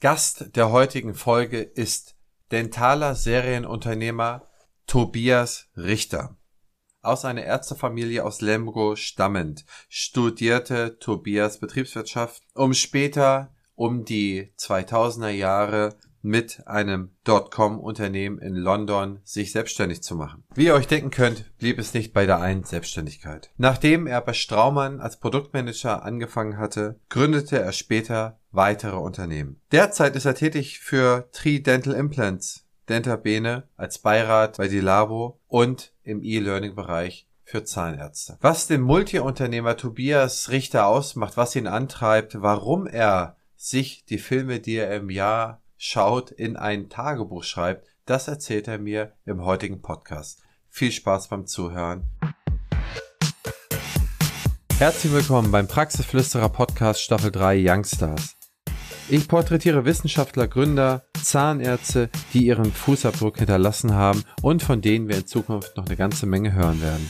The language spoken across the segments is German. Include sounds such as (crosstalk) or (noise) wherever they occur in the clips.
Gast der heutigen Folge ist dentaler Serienunternehmer Tobias Richter. Aus einer Ärztefamilie aus Lemgo stammend studierte Tobias Betriebswirtschaft, um später um die 2000er Jahre mit einem Dotcom-Unternehmen in London sich selbstständig zu machen. Wie ihr euch denken könnt, blieb es nicht bei der einen Selbstständigkeit. Nachdem er bei Straumann als Produktmanager angefangen hatte, gründete er später weitere Unternehmen. Derzeit ist er tätig für Tri Dental Implants, Dentabene als Beirat bei Dilabo und im E-Learning-Bereich für Zahnärzte. Was den Multiunternehmer Tobias Richter ausmacht, was ihn antreibt, warum er sich die Filme, die er im Jahr schaut, in ein Tagebuch schreibt, das erzählt er mir im heutigen Podcast. Viel Spaß beim Zuhören. Herzlich willkommen beim Praxisflüsterer Podcast Staffel 3 Youngstars. Ich porträtiere Wissenschaftler, Gründer, Zahnärzte, die ihren Fußabdruck hinterlassen haben und von denen wir in Zukunft noch eine ganze Menge hören werden.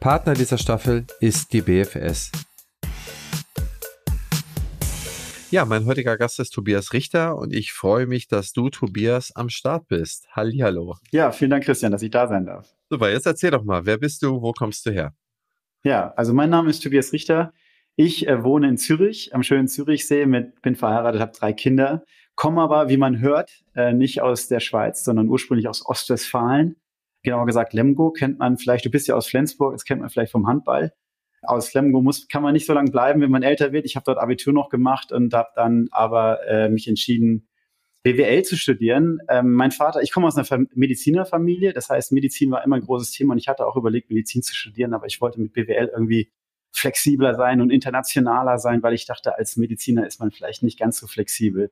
Partner dieser Staffel ist die BFS, Ja, mein heutiger Gast ist Tobias Richter und ich freue mich, dass du, Tobias, am Start bist. Hallihallo. Ja, vielen Dank, Christian, dass ich da sein darf. Super, jetzt erzähl doch mal, wer bist du, wo kommst du her? Ja, also mein Name ist Tobias Richter. Ich äh, wohne in Zürich, am schönen Zürichsee, mit, bin verheiratet, habe drei Kinder, komme aber, wie man hört, äh, nicht aus der Schweiz, sondern ursprünglich aus Ostwestfalen. Genauer gesagt, Lemgo kennt man vielleicht, du bist ja aus Flensburg, das kennt man vielleicht vom Handball aus Lemgo muss, kann man nicht so lange bleiben, wenn man älter wird. Ich habe dort Abitur noch gemacht und habe dann aber äh, mich entschieden, BWL zu studieren. Ähm, mein Vater, ich komme aus einer Medizinerfamilie, das heißt, Medizin war immer ein großes Thema und ich hatte auch überlegt, Medizin zu studieren, aber ich wollte mit BWL irgendwie flexibler sein und internationaler sein, weil ich dachte, als Mediziner ist man vielleicht nicht ganz so flexibel.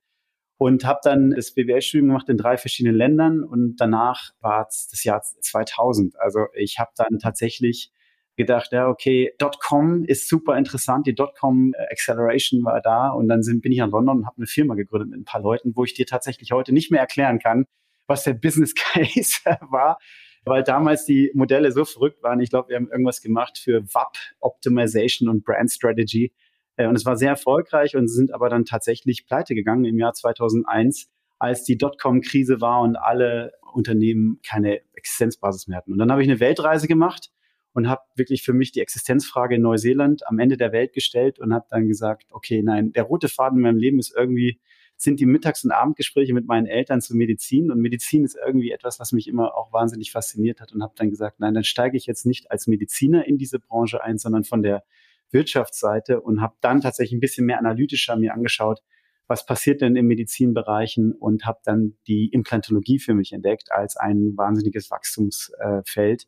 Und habe dann das BWL-Studium gemacht in drei verschiedenen Ländern und danach war es das Jahr 2000. Also ich habe dann tatsächlich gedacht, ja, okay, Dotcom ist super interessant, die Dotcom äh, Acceleration war da und dann sind, bin ich nach London und habe eine Firma gegründet mit ein paar Leuten, wo ich dir tatsächlich heute nicht mehr erklären kann, was der Business (laughs) Case war, weil damals die Modelle so verrückt waren. Ich glaube, wir haben irgendwas gemacht für WAP Optimization und Brand Strategy äh, und es war sehr erfolgreich und sind aber dann tatsächlich pleite gegangen im Jahr 2001, als die Dotcom-Krise war und alle Unternehmen keine Existenzbasis mehr hatten. Und dann habe ich eine Weltreise gemacht und habe wirklich für mich die Existenzfrage in Neuseeland am Ende der Welt gestellt und habe dann gesagt, okay, nein, der rote Faden in meinem Leben ist irgendwie sind die Mittags- und Abendgespräche mit meinen Eltern zu Medizin und Medizin ist irgendwie etwas, was mich immer auch wahnsinnig fasziniert hat und habe dann gesagt, nein, dann steige ich jetzt nicht als Mediziner in diese Branche ein, sondern von der Wirtschaftsseite und habe dann tatsächlich ein bisschen mehr analytischer mir angeschaut, was passiert denn in Medizinbereichen und habe dann die Implantologie für mich entdeckt als ein wahnsinniges Wachstumsfeld. Äh,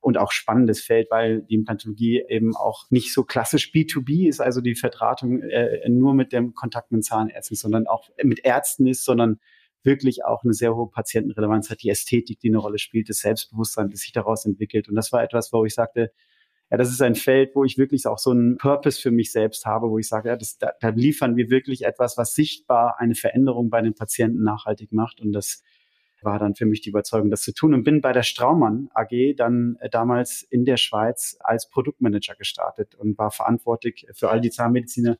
und auch spannendes Feld, weil die Implantologie eben auch nicht so klassisch B2B ist, also die Vertratung äh, nur mit dem Kontakt mit Zahnärzten, sondern auch mit Ärzten ist, sondern wirklich auch eine sehr hohe Patientenrelevanz hat, die Ästhetik, die eine Rolle spielt, das Selbstbewusstsein, das sich daraus entwickelt. Und das war etwas, wo ich sagte, ja, das ist ein Feld, wo ich wirklich auch so einen Purpose für mich selbst habe, wo ich sage, ja, das, da, da liefern wir wirklich etwas, was sichtbar eine Veränderung bei den Patienten nachhaltig macht. Und das war dann für mich die Überzeugung, das zu tun und bin bei der Straumann AG dann äh, damals in der Schweiz als Produktmanager gestartet und war verantwortlich für all die Zahnmediziner,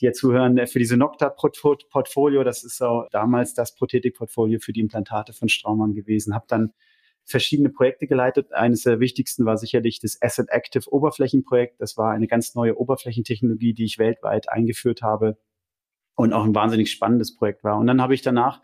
die jetzt zuhören, äh, für diese Nocta-Portfolio. Das ist so damals das Prothetik-Portfolio für die Implantate von Straumann gewesen. Habe dann verschiedene Projekte geleitet. Eines der wichtigsten war sicherlich das Asset Active Oberflächenprojekt. Das war eine ganz neue Oberflächentechnologie, die ich weltweit eingeführt habe und auch ein wahnsinnig spannendes Projekt war. Und dann habe ich danach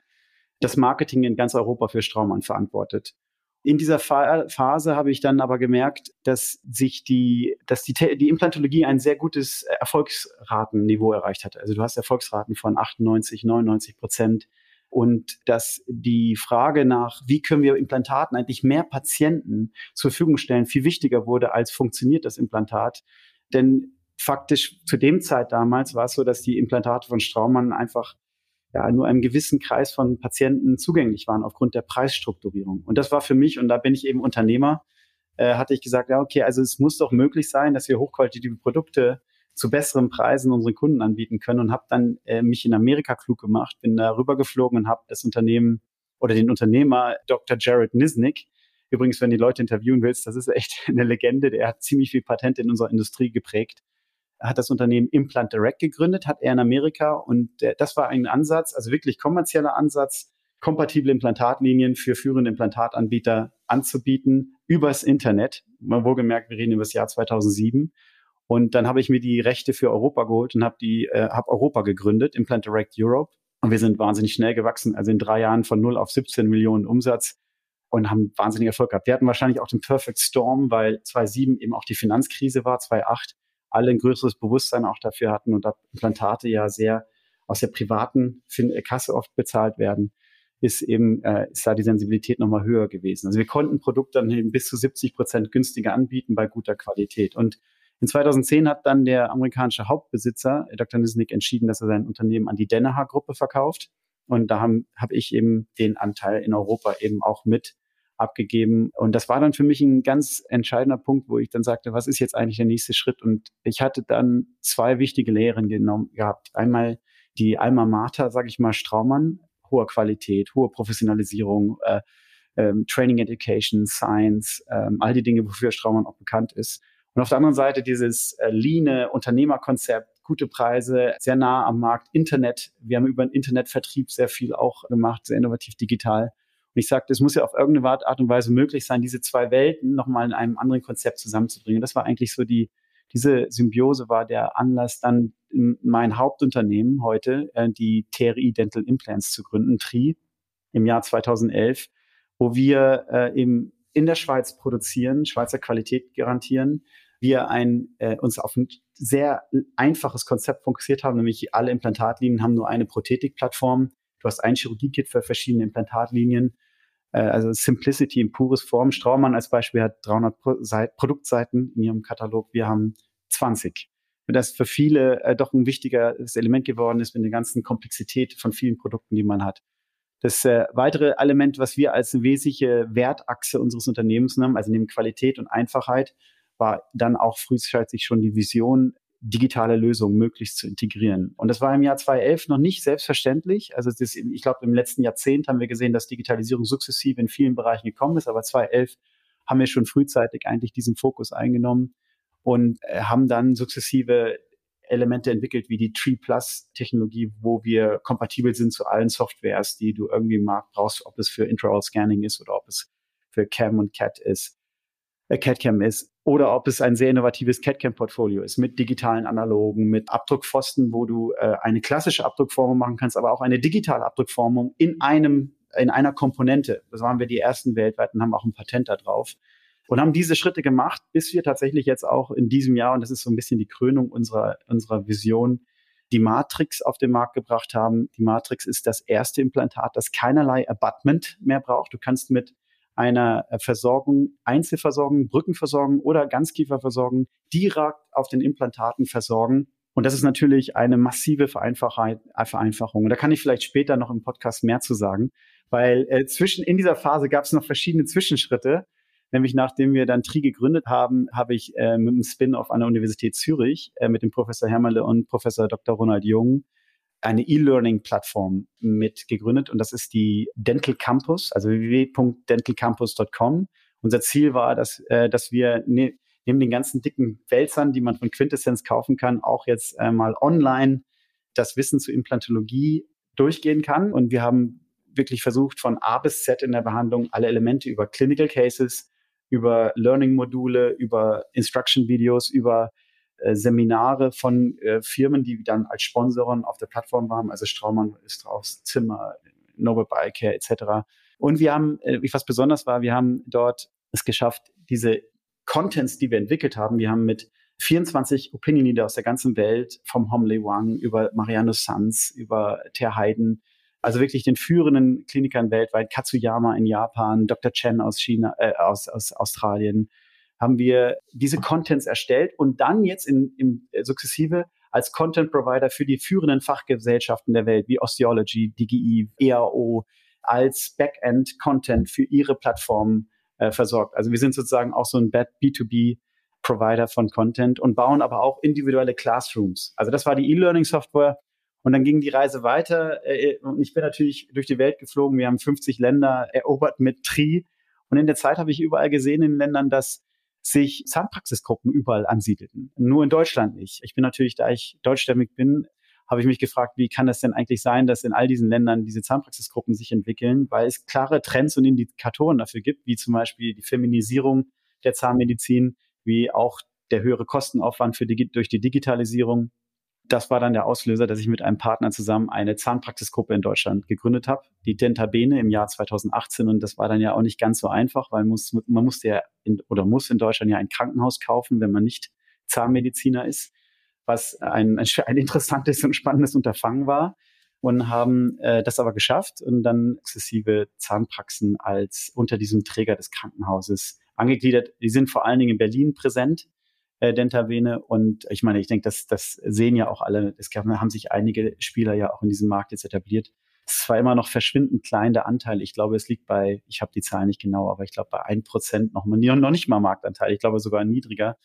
das Marketing in ganz Europa für Straumann verantwortet. In dieser Phase habe ich dann aber gemerkt, dass sich die, dass die, die Implantologie ein sehr gutes Erfolgsratenniveau erreicht hatte. Also du hast Erfolgsraten von 98, 99 Prozent. Und dass die Frage nach, wie können wir Implantaten eigentlich mehr Patienten zur Verfügung stellen, viel wichtiger wurde, als funktioniert das Implantat. Denn faktisch zu dem Zeit damals war es so, dass die Implantate von Straumann einfach ja, nur einem gewissen Kreis von Patienten zugänglich waren aufgrund der Preisstrukturierung. Und das war für mich, und da bin ich eben Unternehmer, äh, hatte ich gesagt, ja, okay, also es muss doch möglich sein, dass wir hochqualitative Produkte zu besseren Preisen unseren Kunden anbieten können und habe dann äh, mich in Amerika klug gemacht, bin da rübergeflogen und habe das Unternehmen oder den Unternehmer Dr. Jared Nisnik, übrigens, wenn die Leute interviewen willst, das ist echt (laughs) eine Legende, der hat ziemlich viel Patente in unserer Industrie geprägt, hat das Unternehmen Implant Direct gegründet, hat er in Amerika und der, das war ein Ansatz, also wirklich kommerzieller Ansatz, kompatible Implantatlinien für führende Implantatanbieter anzubieten übers Internet. Mal wohlgemerkt, wir reden über das Jahr 2007. Und dann habe ich mir die Rechte für Europa geholt und habe die, äh, habe Europa gegründet, Implant Direct Europe. Und wir sind wahnsinnig schnell gewachsen, also in drei Jahren von 0 auf 17 Millionen Umsatz und haben wahnsinnig Erfolg gehabt. Wir hatten wahrscheinlich auch den Perfect Storm, weil 2007 eben auch die Finanzkrise war, 2008 alle ein größeres Bewusstsein auch dafür hatten und da Implantate ja sehr aus der privaten Kasse oft bezahlt werden, ist eben äh, ist da die Sensibilität nochmal höher gewesen. Also wir konnten Produkte dann bis zu 70 Prozent günstiger anbieten bei guter Qualität. Und in 2010 hat dann der amerikanische Hauptbesitzer, Dr. Nisnik, entschieden, dass er sein Unternehmen an die Danaher-Gruppe verkauft. Und da habe hab ich eben den Anteil in Europa eben auch mit abgegeben. Und das war dann für mich ein ganz entscheidender Punkt, wo ich dann sagte, was ist jetzt eigentlich der nächste Schritt? Und ich hatte dann zwei wichtige Lehren genommen gehabt. Einmal die Alma Mater, sage ich mal, Straumann, hoher Qualität, hohe Professionalisierung, äh, ähm, Training Education, Science, ähm, all die Dinge, wofür Straumann auch bekannt ist. Und auf der anderen Seite dieses äh, leane Unternehmerkonzept, gute Preise, sehr nah am Markt, Internet. Wir haben über den Internetvertrieb sehr viel auch gemacht, sehr innovativ digital. Und ich sagte, es muss ja auf irgendeine Art und Weise möglich sein, diese zwei Welten nochmal in einem anderen Konzept zusammenzubringen. Das war eigentlich so die, diese Symbiose war der Anlass, dann mein Hauptunternehmen heute, äh, die TRI Dental Implants zu gründen, TRI, im Jahr 2011, wo wir äh, eben in der Schweiz produzieren, Schweizer Qualität garantieren, wir ein, äh, uns auf ein sehr einfaches Konzept fokussiert haben, nämlich alle Implantatlinien haben nur eine Prothetikplattform. Du hast ein Chirurgiekit für verschiedene Implantatlinien. Äh, also Simplicity in pures Form. Straumann als Beispiel hat 300 Pro Produktseiten in ihrem Katalog. Wir haben 20. Und das für viele äh, doch ein wichtiges Element geworden ist mit der ganzen Komplexität von vielen Produkten, die man hat. Das äh, weitere Element, was wir als wesentliche Wertachse unseres Unternehmens nehmen, also neben Qualität und Einfachheit, war dann auch frühzeitig schon die Vision, digitale Lösungen möglichst zu integrieren. Und das war im Jahr 2011 noch nicht selbstverständlich. Also das, ich glaube, im letzten Jahrzehnt haben wir gesehen, dass Digitalisierung sukzessive in vielen Bereichen gekommen ist, aber 2011 haben wir schon frühzeitig eigentlich diesen Fokus eingenommen und äh, haben dann sukzessive Elemente entwickelt wie die Tree Plus Technologie, wo wir kompatibel sind zu allen Softwares, die du irgendwie im Markt brauchst, ob es für Intraoral Scanning ist oder ob es für Cam und Cat ist, CAD-Cam ist oder ob es ein sehr innovatives CAD-Cam-Portfolio ist mit digitalen Analogen, mit Abdruckpfosten, wo du äh, eine klassische Abdruckformung machen kannst, aber auch eine digitale Abdruckformung in einem in einer Komponente. Das waren wir die ersten weltweit und haben auch ein Patent da drauf und haben diese Schritte gemacht, bis wir tatsächlich jetzt auch in diesem Jahr, und das ist so ein bisschen die Krönung unserer, unserer Vision, die Matrix auf den Markt gebracht haben. Die Matrix ist das erste Implantat, das keinerlei Abutment mehr braucht. Du kannst mit einer Versorgung, Einzelversorgung, Brückenversorgung oder Ganzkieferversorgung direkt auf den Implantaten versorgen. Und das ist natürlich eine massive Vereinfachung. Und da kann ich vielleicht später noch im Podcast mehr zu sagen, weil äh, zwischen in dieser Phase gab es noch verschiedene Zwischenschritte. Nämlich nachdem wir dann TRI gegründet haben, habe ich äh, mit dem Spin-off an der Universität Zürich äh, mit dem Professor Hermerle und Professor Dr. Ronald Jung eine E-Learning-Plattform mit gegründet und das ist die Dental Campus, also www.dentalcampus.com. Unser Ziel war, dass, äh, dass wir ne, neben den ganzen dicken Wälzern, die man von Quintessenz kaufen kann, auch jetzt äh, mal online das Wissen zur Implantologie durchgehen kann. Und wir haben wirklich versucht, von A bis Z in der Behandlung alle Elemente über Clinical Cases über Learning-Module, über Instruction-Videos, über Seminare von äh, Firmen, die dann als Sponsoren auf der Plattform waren, also Straumann, Strauß, Zimmer, Noble Biocare etc. Und wir haben, äh, was besonders war, wir haben dort es geschafft, diese Contents, die wir entwickelt haben, wir haben mit 24 Opinion Leader aus der ganzen Welt, vom Homley Wang über Mariano Sanz, über Ter Heiden, also wirklich den führenden Klinikern weltweit, Katsuyama in Japan, Dr. Chen aus China, äh, aus, aus Australien, haben wir diese Contents erstellt und dann jetzt in, in äh, sukzessive als Content Provider für die führenden Fachgesellschaften der Welt wie Osteology, DGI, EAO als Backend Content für ihre Plattformen äh, versorgt. Also wir sind sozusagen auch so ein B2B Provider von Content und bauen aber auch individuelle Classrooms. Also das war die E-Learning Software und dann ging die Reise weiter äh, und ich bin natürlich durch die Welt geflogen. Wir haben 50 Länder erobert mit Tri. Und in der Zeit habe ich überall gesehen in den Ländern, dass sich Zahnpraxisgruppen überall ansiedelten. Nur in Deutschland nicht. Ich bin natürlich, da ich deutschstämmig bin, habe ich mich gefragt, wie kann das denn eigentlich sein, dass in all diesen Ländern diese Zahnpraxisgruppen sich entwickeln, weil es klare Trends und Indikatoren dafür gibt, wie zum Beispiel die Feminisierung der Zahnmedizin, wie auch der höhere Kostenaufwand für die, durch die Digitalisierung. Das war dann der Auslöser, dass ich mit einem Partner zusammen eine Zahnpraxisgruppe in Deutschland gegründet habe, die Dentabene im Jahr 2018. Und das war dann ja auch nicht ganz so einfach, weil man, muss, man musste ja in, oder muss in Deutschland ja ein Krankenhaus kaufen, wenn man nicht Zahnmediziner ist, was ein, ein interessantes und spannendes Unterfangen war und haben äh, das aber geschafft und dann exzessive Zahnpraxen als unter diesem Träger des Krankenhauses angegliedert. Die sind vor allen Dingen in Berlin präsent, äh, Dentavene. Und ich meine, ich denke, das, das sehen ja auch alle. Es gab, haben sich einige Spieler ja auch in diesem Markt jetzt etabliert. Es war immer noch verschwindend klein der Anteil. Ich glaube, es liegt bei, ich habe die Zahlen nicht genau, aber ich glaube bei ein Prozent noch, noch nicht mal Marktanteil. Ich glaube sogar niedriger.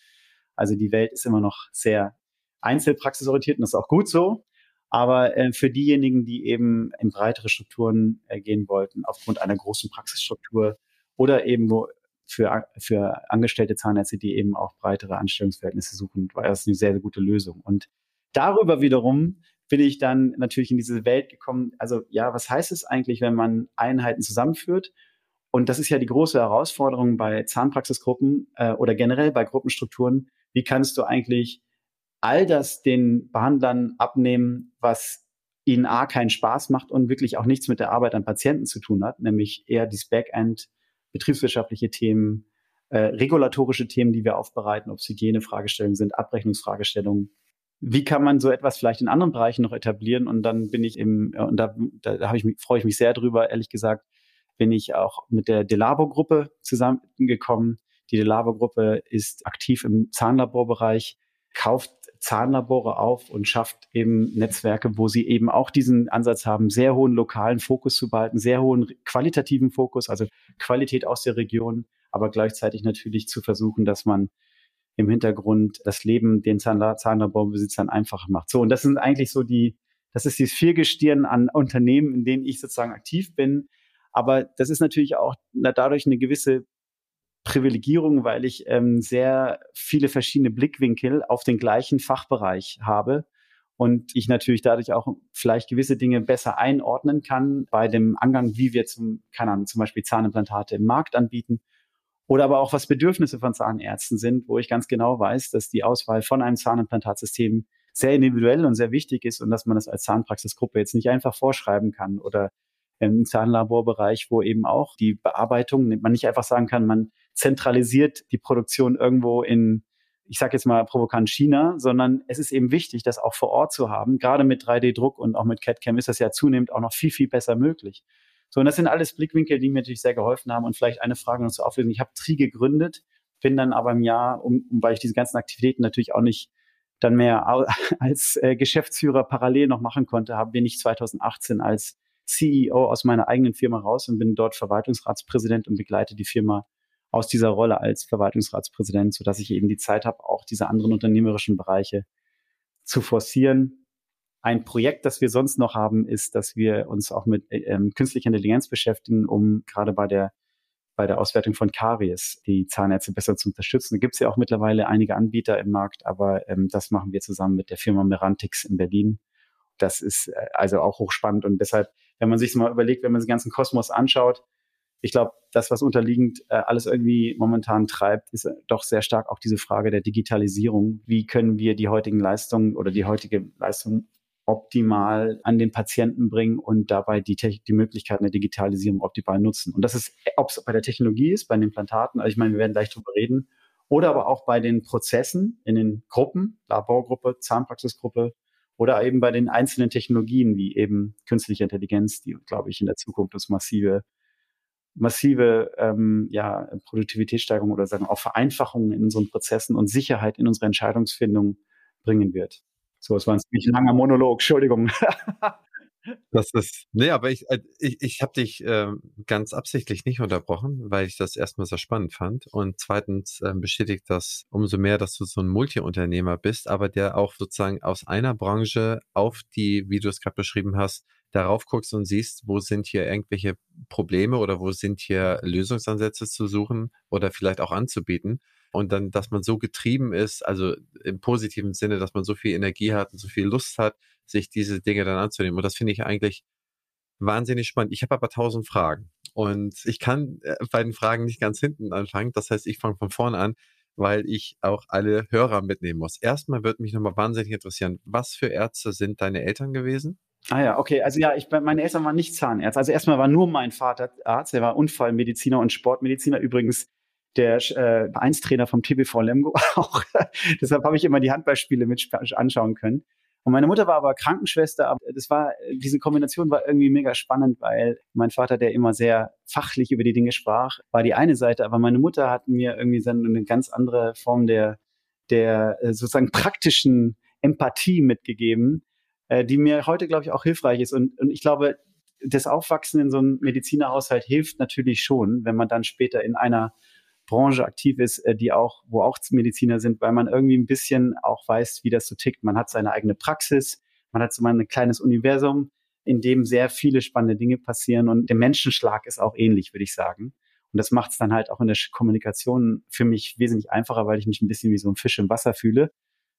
Also die Welt ist immer noch sehr einzelpraxisorientiert und das ist auch gut so. Aber äh, für diejenigen, die eben in breitere Strukturen äh, gehen wollten, aufgrund einer großen Praxisstruktur oder eben wo für, für angestellte Zahnärzte, die eben auch breitere Anstellungsverhältnisse suchen, war das eine sehr, sehr gute Lösung. Und darüber wiederum bin ich dann natürlich in diese Welt gekommen. Also ja, was heißt es eigentlich, wenn man Einheiten zusammenführt? Und das ist ja die große Herausforderung bei Zahnpraxisgruppen äh, oder generell bei Gruppenstrukturen. Wie kannst du eigentlich all das den Behandlern abnehmen, was ihnen A keinen Spaß macht und wirklich auch nichts mit der Arbeit an Patienten zu tun hat, nämlich eher das Backend, betriebswirtschaftliche Themen, äh, regulatorische Themen, die wir aufbereiten, ob es Hygienefragestellungen sind, Abrechnungsfragestellungen. Wie kann man so etwas vielleicht in anderen Bereichen noch etablieren? Und dann bin ich im, und da, da, da ich freue ich mich sehr drüber, ehrlich gesagt, bin ich auch mit der Delabo-Gruppe zusammengekommen. Die Delabo-Gruppe ist aktiv im Zahnlaborbereich, kauft Zahnlabore auf und schafft eben Netzwerke, wo sie eben auch diesen Ansatz haben, sehr hohen lokalen Fokus zu behalten, sehr hohen qualitativen Fokus, also Qualität aus der Region, aber gleichzeitig natürlich zu versuchen, dass man im Hintergrund das Leben den Zahnlaborbesitzern einfacher macht. So, und das sind eigentlich so die, das ist dieses Viergestirn an Unternehmen, in denen ich sozusagen aktiv bin. Aber das ist natürlich auch dadurch eine gewisse Privilegierung, weil ich ähm, sehr viele verschiedene Blickwinkel auf den gleichen Fachbereich habe und ich natürlich dadurch auch vielleicht gewisse Dinge besser einordnen kann bei dem Angang, wie wir zum, keine Ahnung, zum Beispiel Zahnimplantate im Markt anbieten oder aber auch was Bedürfnisse von Zahnärzten sind, wo ich ganz genau weiß, dass die Auswahl von einem Zahnimplantatsystem sehr individuell und sehr wichtig ist und dass man das als Zahnpraxisgruppe jetzt nicht einfach vorschreiben kann oder im Zahnlaborbereich, wo eben auch die Bearbeitung, man nicht einfach sagen kann, man zentralisiert die Produktion irgendwo in, ich sage jetzt mal provokant China, sondern es ist eben wichtig, das auch vor Ort zu haben. Gerade mit 3D-Druck und auch mit CAD-CAM ist das ja zunehmend auch noch viel, viel besser möglich. So, und das sind alles Blickwinkel, die mir natürlich sehr geholfen haben. Und vielleicht eine Frage noch zur Auflösung. Ich habe Tri gegründet, bin dann aber im Jahr, um, um, weil ich diese ganzen Aktivitäten natürlich auch nicht dann mehr (laughs) als äh, Geschäftsführer parallel noch machen konnte, habe bin ich 2018 als CEO aus meiner eigenen Firma raus und bin dort Verwaltungsratspräsident und begleite die Firma aus dieser Rolle als Verwaltungsratspräsident, sodass ich eben die Zeit habe, auch diese anderen unternehmerischen Bereiche zu forcieren. Ein Projekt, das wir sonst noch haben, ist, dass wir uns auch mit ähm, künstlicher Intelligenz beschäftigen, um gerade bei der bei der Auswertung von Karies die Zahnärzte besser zu unterstützen. Da gibt es ja auch mittlerweile einige Anbieter im Markt, aber ähm, das machen wir zusammen mit der Firma Merantix in Berlin. Das ist äh, also auch hochspannend und deshalb wenn man sich mal überlegt, wenn man den ganzen Kosmos anschaut, ich glaube, das, was unterliegend äh, alles irgendwie momentan treibt, ist äh, doch sehr stark auch diese Frage der Digitalisierung. Wie können wir die heutigen Leistungen oder die heutige Leistung optimal an den Patienten bringen und dabei die, die Möglichkeiten der Digitalisierung optimal nutzen. Und das ist, ob es bei der Technologie ist, bei den Implantaten, also ich meine, wir werden gleich drüber reden, oder aber auch bei den Prozessen in den Gruppen, Laborgruppe, Zahnpraxisgruppe, oder eben bei den einzelnen Technologien wie eben künstliche Intelligenz, die, glaube ich, in der Zukunft uns massive, massive ähm, ja, Produktivitätssteigerung oder sagen auch Vereinfachungen in unseren Prozessen und Sicherheit in unsere Entscheidungsfindung bringen wird. So, es war ein ziemlich langer Monolog, Entschuldigung. (laughs) Das ist, nee, aber ich, äh, ich, ich habe dich äh, ganz absichtlich nicht unterbrochen, weil ich das erstmal sehr spannend fand. Und zweitens äh, bestätigt das umso mehr, dass du so ein Multiunternehmer bist, aber der auch sozusagen aus einer Branche auf die, wie du es gerade beschrieben hast, darauf guckst und siehst, wo sind hier irgendwelche Probleme oder wo sind hier Lösungsansätze zu suchen oder vielleicht auch anzubieten. und dann, dass man so getrieben ist, also im positiven Sinne, dass man so viel Energie hat und so viel Lust hat, sich diese Dinge dann anzunehmen. Und das finde ich eigentlich wahnsinnig spannend. Ich habe aber tausend Fragen und ich kann äh, bei den Fragen nicht ganz hinten anfangen. Das heißt, ich fange von vorne an, weil ich auch alle Hörer mitnehmen muss. Erstmal würde mich nochmal wahnsinnig interessieren, was für Ärzte sind deine Eltern gewesen? Ah ja, okay. Also ja, ich, meine Eltern waren nicht Zahnärzte. Also erstmal war nur mein Vater Arzt. Er war Unfallmediziner und Sportmediziner. Übrigens der äh, Vereinstrainer vom TBV Lemgo (laughs) auch. Deshalb habe ich immer die Handballspiele mit anschauen können. Und meine Mutter war aber Krankenschwester, aber das war, diese Kombination war irgendwie mega spannend, weil mein Vater, der immer sehr fachlich über die Dinge sprach, war die eine Seite, aber meine Mutter hat mir irgendwie so eine ganz andere Form der, der äh, sozusagen praktischen Empathie mitgegeben, äh, die mir heute, glaube ich, auch hilfreich ist. Und, und ich glaube, das Aufwachsen in so einem Medizinerhaushalt hilft natürlich schon, wenn man dann später in einer Branche aktiv ist, äh, die auch, wo auch Mediziner sind, weil man irgendwie ein bisschen auch weiß, wie das so tickt. Man hat seine eigene Praxis, man hat so mal ein kleines Universum, in dem sehr viele spannende Dinge passieren und der Menschenschlag ist auch ähnlich, würde ich sagen. Und das macht es dann halt auch in der Kommunikation für mich wesentlich einfacher, weil ich mich ein bisschen wie so ein Fisch im Wasser fühle.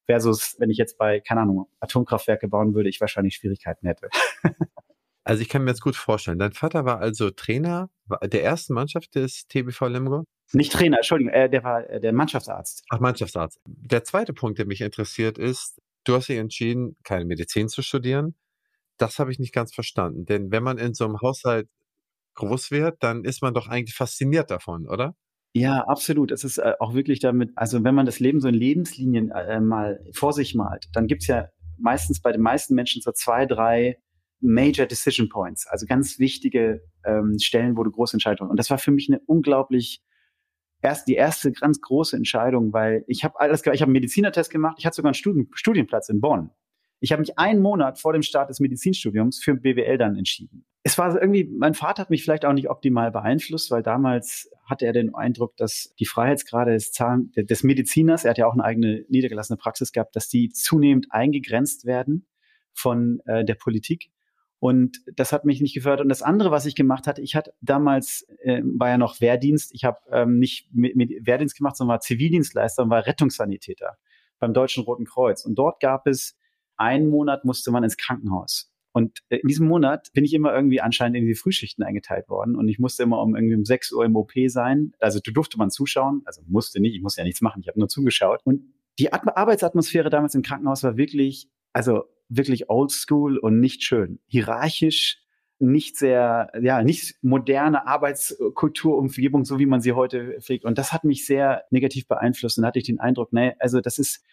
Versus, wenn ich jetzt bei, keine Ahnung, Atomkraftwerke bauen würde, ich wahrscheinlich Schwierigkeiten hätte. (laughs) Also ich kann mir jetzt gut vorstellen. Dein Vater war also Trainer der ersten Mannschaft des TBV Lemgo? Nicht Trainer, Entschuldigung, äh, der war äh, der Mannschaftsarzt. Ach, Mannschaftsarzt. Der zweite Punkt, der mich interessiert, ist, du hast dich entschieden, keine Medizin zu studieren. Das habe ich nicht ganz verstanden. Denn wenn man in so einem Haushalt groß wird, dann ist man doch eigentlich fasziniert davon, oder? Ja, absolut. Es ist äh, auch wirklich damit, also wenn man das Leben so in Lebenslinien äh, mal vor sich malt, dann gibt's ja meistens bei den meisten Menschen so zwei, drei Major Decision Points, also ganz wichtige ähm, Stellen, wo du große Entscheidungen. Und das war für mich eine unglaublich erst die erste ganz große Entscheidung, weil ich habe alles, ich habe einen Medizinertest gemacht, ich hatte sogar einen Studien, Studienplatz in Bonn. Ich habe mich einen Monat vor dem Start des Medizinstudiums für BWL dann entschieden. Es war irgendwie, mein Vater hat mich vielleicht auch nicht optimal beeinflusst, weil damals hatte er den Eindruck, dass die Freiheitsgrade des, Zahn, des Mediziners, er hat ja auch eine eigene niedergelassene Praxis gehabt, dass die zunehmend eingegrenzt werden von äh, der Politik. Und das hat mich nicht gefördert. Und das andere, was ich gemacht hatte, ich hatte damals, äh, war ja noch Wehrdienst. Ich habe ähm, nicht mit, mit Wehrdienst gemacht, sondern war Zivildienstleister und war Rettungssanitäter beim Deutschen Roten Kreuz. Und dort gab es einen Monat musste man ins Krankenhaus. Und äh, in diesem Monat bin ich immer irgendwie anscheinend in die Frühschichten eingeteilt worden und ich musste immer um irgendwie um 6 Uhr im OP sein. Also du durfte man zuschauen, also musste nicht, ich musste ja nichts machen, ich habe nur zugeschaut. Und die Arbeitsatmosphäre damals im Krankenhaus war wirklich, also wirklich oldschool und nicht schön. Hierarchisch, nicht sehr, ja, nicht moderne Arbeitskultur, Umgebung, so wie man sie heute pflegt. Und das hat mich sehr negativ beeinflusst. Und hatte ich den Eindruck, nee, also das ist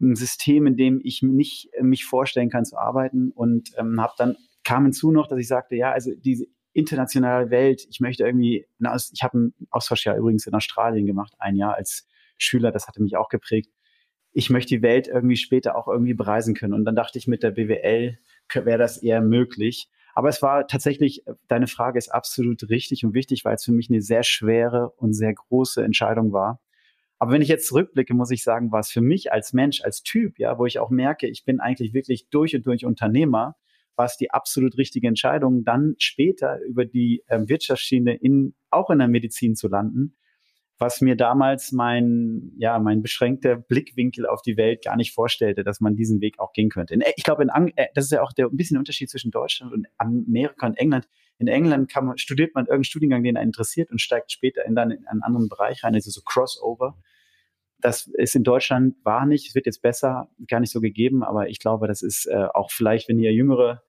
ein System, in dem ich nicht äh, mich vorstellen kann zu arbeiten. Und ähm, habe dann kam hinzu noch, dass ich sagte, ja, also diese internationale Welt, ich möchte irgendwie, ich habe ein Austauschjahr übrigens in Australien gemacht, ein Jahr als Schüler, das hatte mich auch geprägt ich möchte die Welt irgendwie später auch irgendwie bereisen können. Und dann dachte ich, mit der BWL wäre das eher möglich. Aber es war tatsächlich, deine Frage ist absolut richtig und wichtig, weil es für mich eine sehr schwere und sehr große Entscheidung war. Aber wenn ich jetzt zurückblicke, muss ich sagen, war es für mich als Mensch, als Typ, ja, wo ich auch merke, ich bin eigentlich wirklich durch und durch Unternehmer, war es die absolut richtige Entscheidung, dann später über die äh, Wirtschaftsschiene in, auch in der Medizin zu landen, was mir damals mein, ja, mein beschränkter Blickwinkel auf die Welt gar nicht vorstellte, dass man diesen Weg auch gehen könnte. ich glaube, äh, das ist ja auch der, ein bisschen der Unterschied zwischen Deutschland und Amerika und England. In England kann man, studiert man irgendeinen Studiengang, den einen interessiert und steigt später in dann in einen anderen Bereich rein, also so Crossover. Das ist in Deutschland war nicht, es wird jetzt besser, gar nicht so gegeben, aber ich glaube, das ist äh, auch vielleicht, wenn ihr jüngere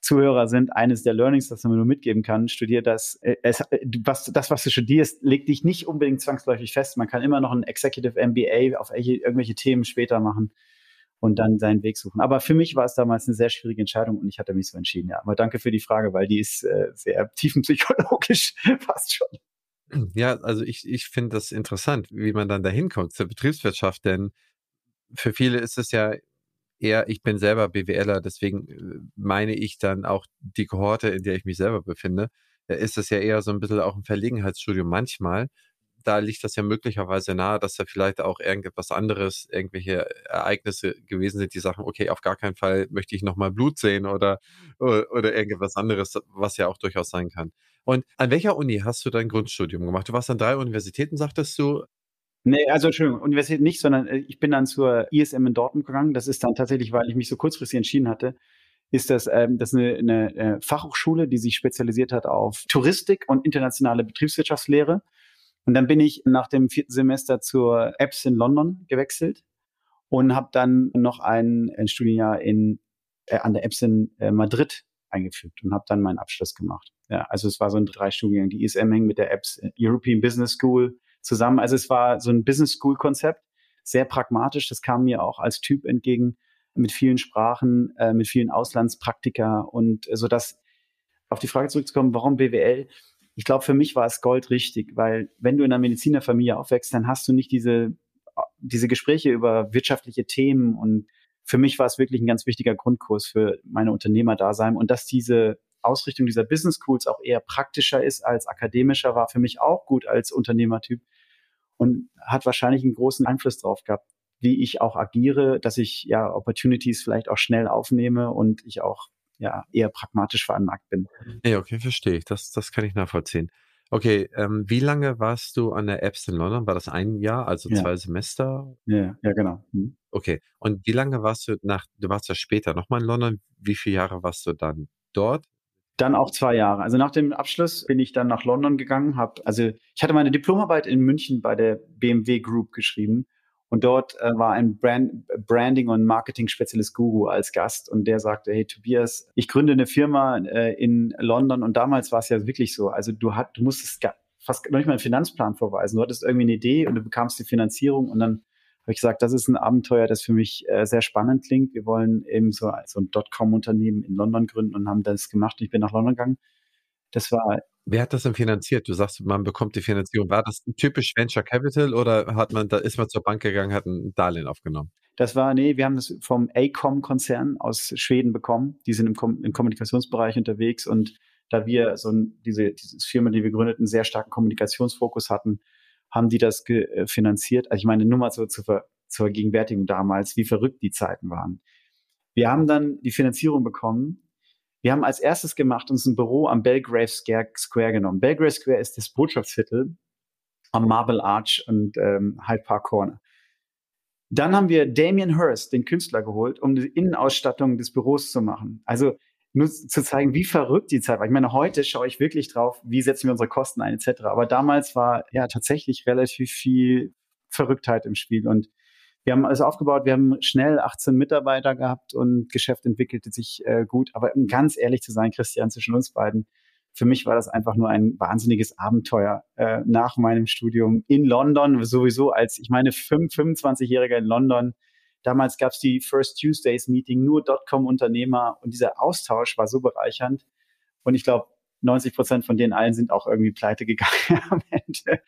Zuhörer sind, eines der Learnings, das man nur mitgeben kann, studier das. Äh, es, äh, was, das, was du studierst, legt dich nicht unbedingt zwangsläufig fest. Man kann immer noch ein Executive MBA auf irgendwelche Themen später machen und dann seinen Weg suchen. Aber für mich war es damals eine sehr schwierige Entscheidung und ich hatte mich so entschieden. Ja, aber danke für die Frage, weil die ist äh, sehr tiefenpsychologisch (laughs) fast schon. Ja, also ich, ich finde das interessant, wie man dann dahin kommt zur Betriebswirtschaft, denn für viele ist es ja eher, ich bin selber BWLer, deswegen äh, meine ich dann auch die Kohorte, in der ich mich selber befinde, ist es ja eher so ein bisschen auch ein Verlegenheitsstudium manchmal. Da liegt das ja möglicherweise nahe, dass da vielleicht auch irgendetwas anderes, irgendwelche Ereignisse gewesen sind, die sagen, okay, auf gar keinen Fall möchte ich nochmal Blut sehen oder, oder irgendetwas anderes, was ja auch durchaus sein kann. Und an welcher Uni hast du dein Grundstudium gemacht? Du warst an drei Universitäten, sagtest du? Nee, also Entschuldigung, Universität nicht, sondern äh, ich bin dann zur ISM in Dortmund gegangen. Das ist dann tatsächlich, weil ich mich so kurzfristig entschieden hatte, ist das, ähm, das eine, eine äh, Fachhochschule, die sich spezialisiert hat auf Touristik und internationale Betriebswirtschaftslehre. Und dann bin ich nach dem vierten Semester zur EBS in London gewechselt und habe dann noch ein, ein Studienjahr in, äh, an der EBS in äh, Madrid eingefügt und habe dann meinen Abschluss gemacht. Ja, also es war so ein drei Studiengang. Die ISM hängt mit der EBS äh, European Business School zusammen. Also es war so ein Business School Konzept, sehr pragmatisch. Das kam mir auch als Typ entgegen mit vielen Sprachen, äh, mit vielen Auslandspraktika und äh, so dass auf die Frage zurückzukommen, warum BWL? ich glaube, für mich war es Gold richtig, weil wenn du in einer Medizinerfamilie aufwächst, dann hast du nicht diese, diese Gespräche über wirtschaftliche Themen und für mich war es wirklich ein ganz wichtiger Grundkurs für meine Unternehmerdasein und dass diese Ausrichtung dieser Business Schools auch eher praktischer ist als akademischer, war für mich auch gut als Unternehmertyp und hat wahrscheinlich einen großen Einfluss drauf gehabt, wie ich auch agiere, dass ich ja Opportunities vielleicht auch schnell aufnehme und ich auch ja eher pragmatisch veranlagt bin. Ja, okay, verstehe ich. Das, das kann ich nachvollziehen. Okay, ähm, wie lange warst du an der Apps in London? War das ein Jahr, also Ja. zwei Semester? Ja, ja, genau. Mhm. Okay. Und wie lange warst du nach, du warst ja später nochmal in London. Wie viele Jahre warst du dann dort? Dann auch zwei Jahre. Also nach dem Abschluss bin ich dann nach London gegangen, habe also ich hatte meine Diplomarbeit in München bei der BMW Group geschrieben und dort äh, war ein Brand, Branding- und Marketing-Spezialist Guru als Gast und der sagte, hey Tobias, ich gründe eine Firma äh, in London und damals war es ja wirklich so, also du, hat, du musstest fast noch nicht mal einen Finanzplan vorweisen, du hattest irgendwie eine Idee und du bekamst die Finanzierung und dann habe ich gesagt, das ist ein Abenteuer, das für mich äh, sehr spannend klingt. Wir wollen eben so, so ein Dotcom-Unternehmen in London gründen und haben das gemacht. Ich bin nach London gegangen. Das war Wer hat das denn finanziert? Du sagst, man bekommt die Finanzierung. War das typisch Venture Capital oder hat man, da ist man zur Bank gegangen, hat ein Darlehen aufgenommen? Das war, nee, wir haben das vom Acom-Konzern aus Schweden bekommen. Die sind im, Kom im Kommunikationsbereich unterwegs und da wir so ein, diese, diese Firma, die wir gründeten, sehr starken Kommunikationsfokus hatten, haben die das äh, finanziert. Also ich meine, nur mal so zur, Ver zur Vergegenwärtigung damals, wie verrückt die Zeiten waren. Wir haben dann die Finanzierung bekommen. Wir haben als erstes gemacht uns ein Büro am Belgrave Square genommen. Belgrave Square ist das Botschaftsviertel am Marble Arch und ähm, Hyde Park Corner. Dann haben wir Damien Hirst, den Künstler, geholt, um die Innenausstattung des Büros zu machen. Also nur zu zeigen, wie verrückt die Zeit war. Ich meine, heute schaue ich wirklich drauf, wie setzen wir unsere Kosten ein, etc. Aber damals war ja tatsächlich relativ viel Verrücktheit im Spiel. Und wir haben alles aufgebaut, wir haben schnell 18 Mitarbeiter gehabt und Geschäft entwickelte sich äh, gut. Aber um ganz ehrlich zu sein, Christian, zwischen uns beiden, für mich war das einfach nur ein wahnsinniges Abenteuer äh, nach meinem Studium in London, sowieso als, ich meine, 25-Jähriger in London. Damals gab es die First Tuesdays Meeting, nur Dotcom-Unternehmer und dieser Austausch war so bereichernd. Und ich glaube, 90 Prozent von denen allen sind auch irgendwie pleite gegangen (laughs) am Ende.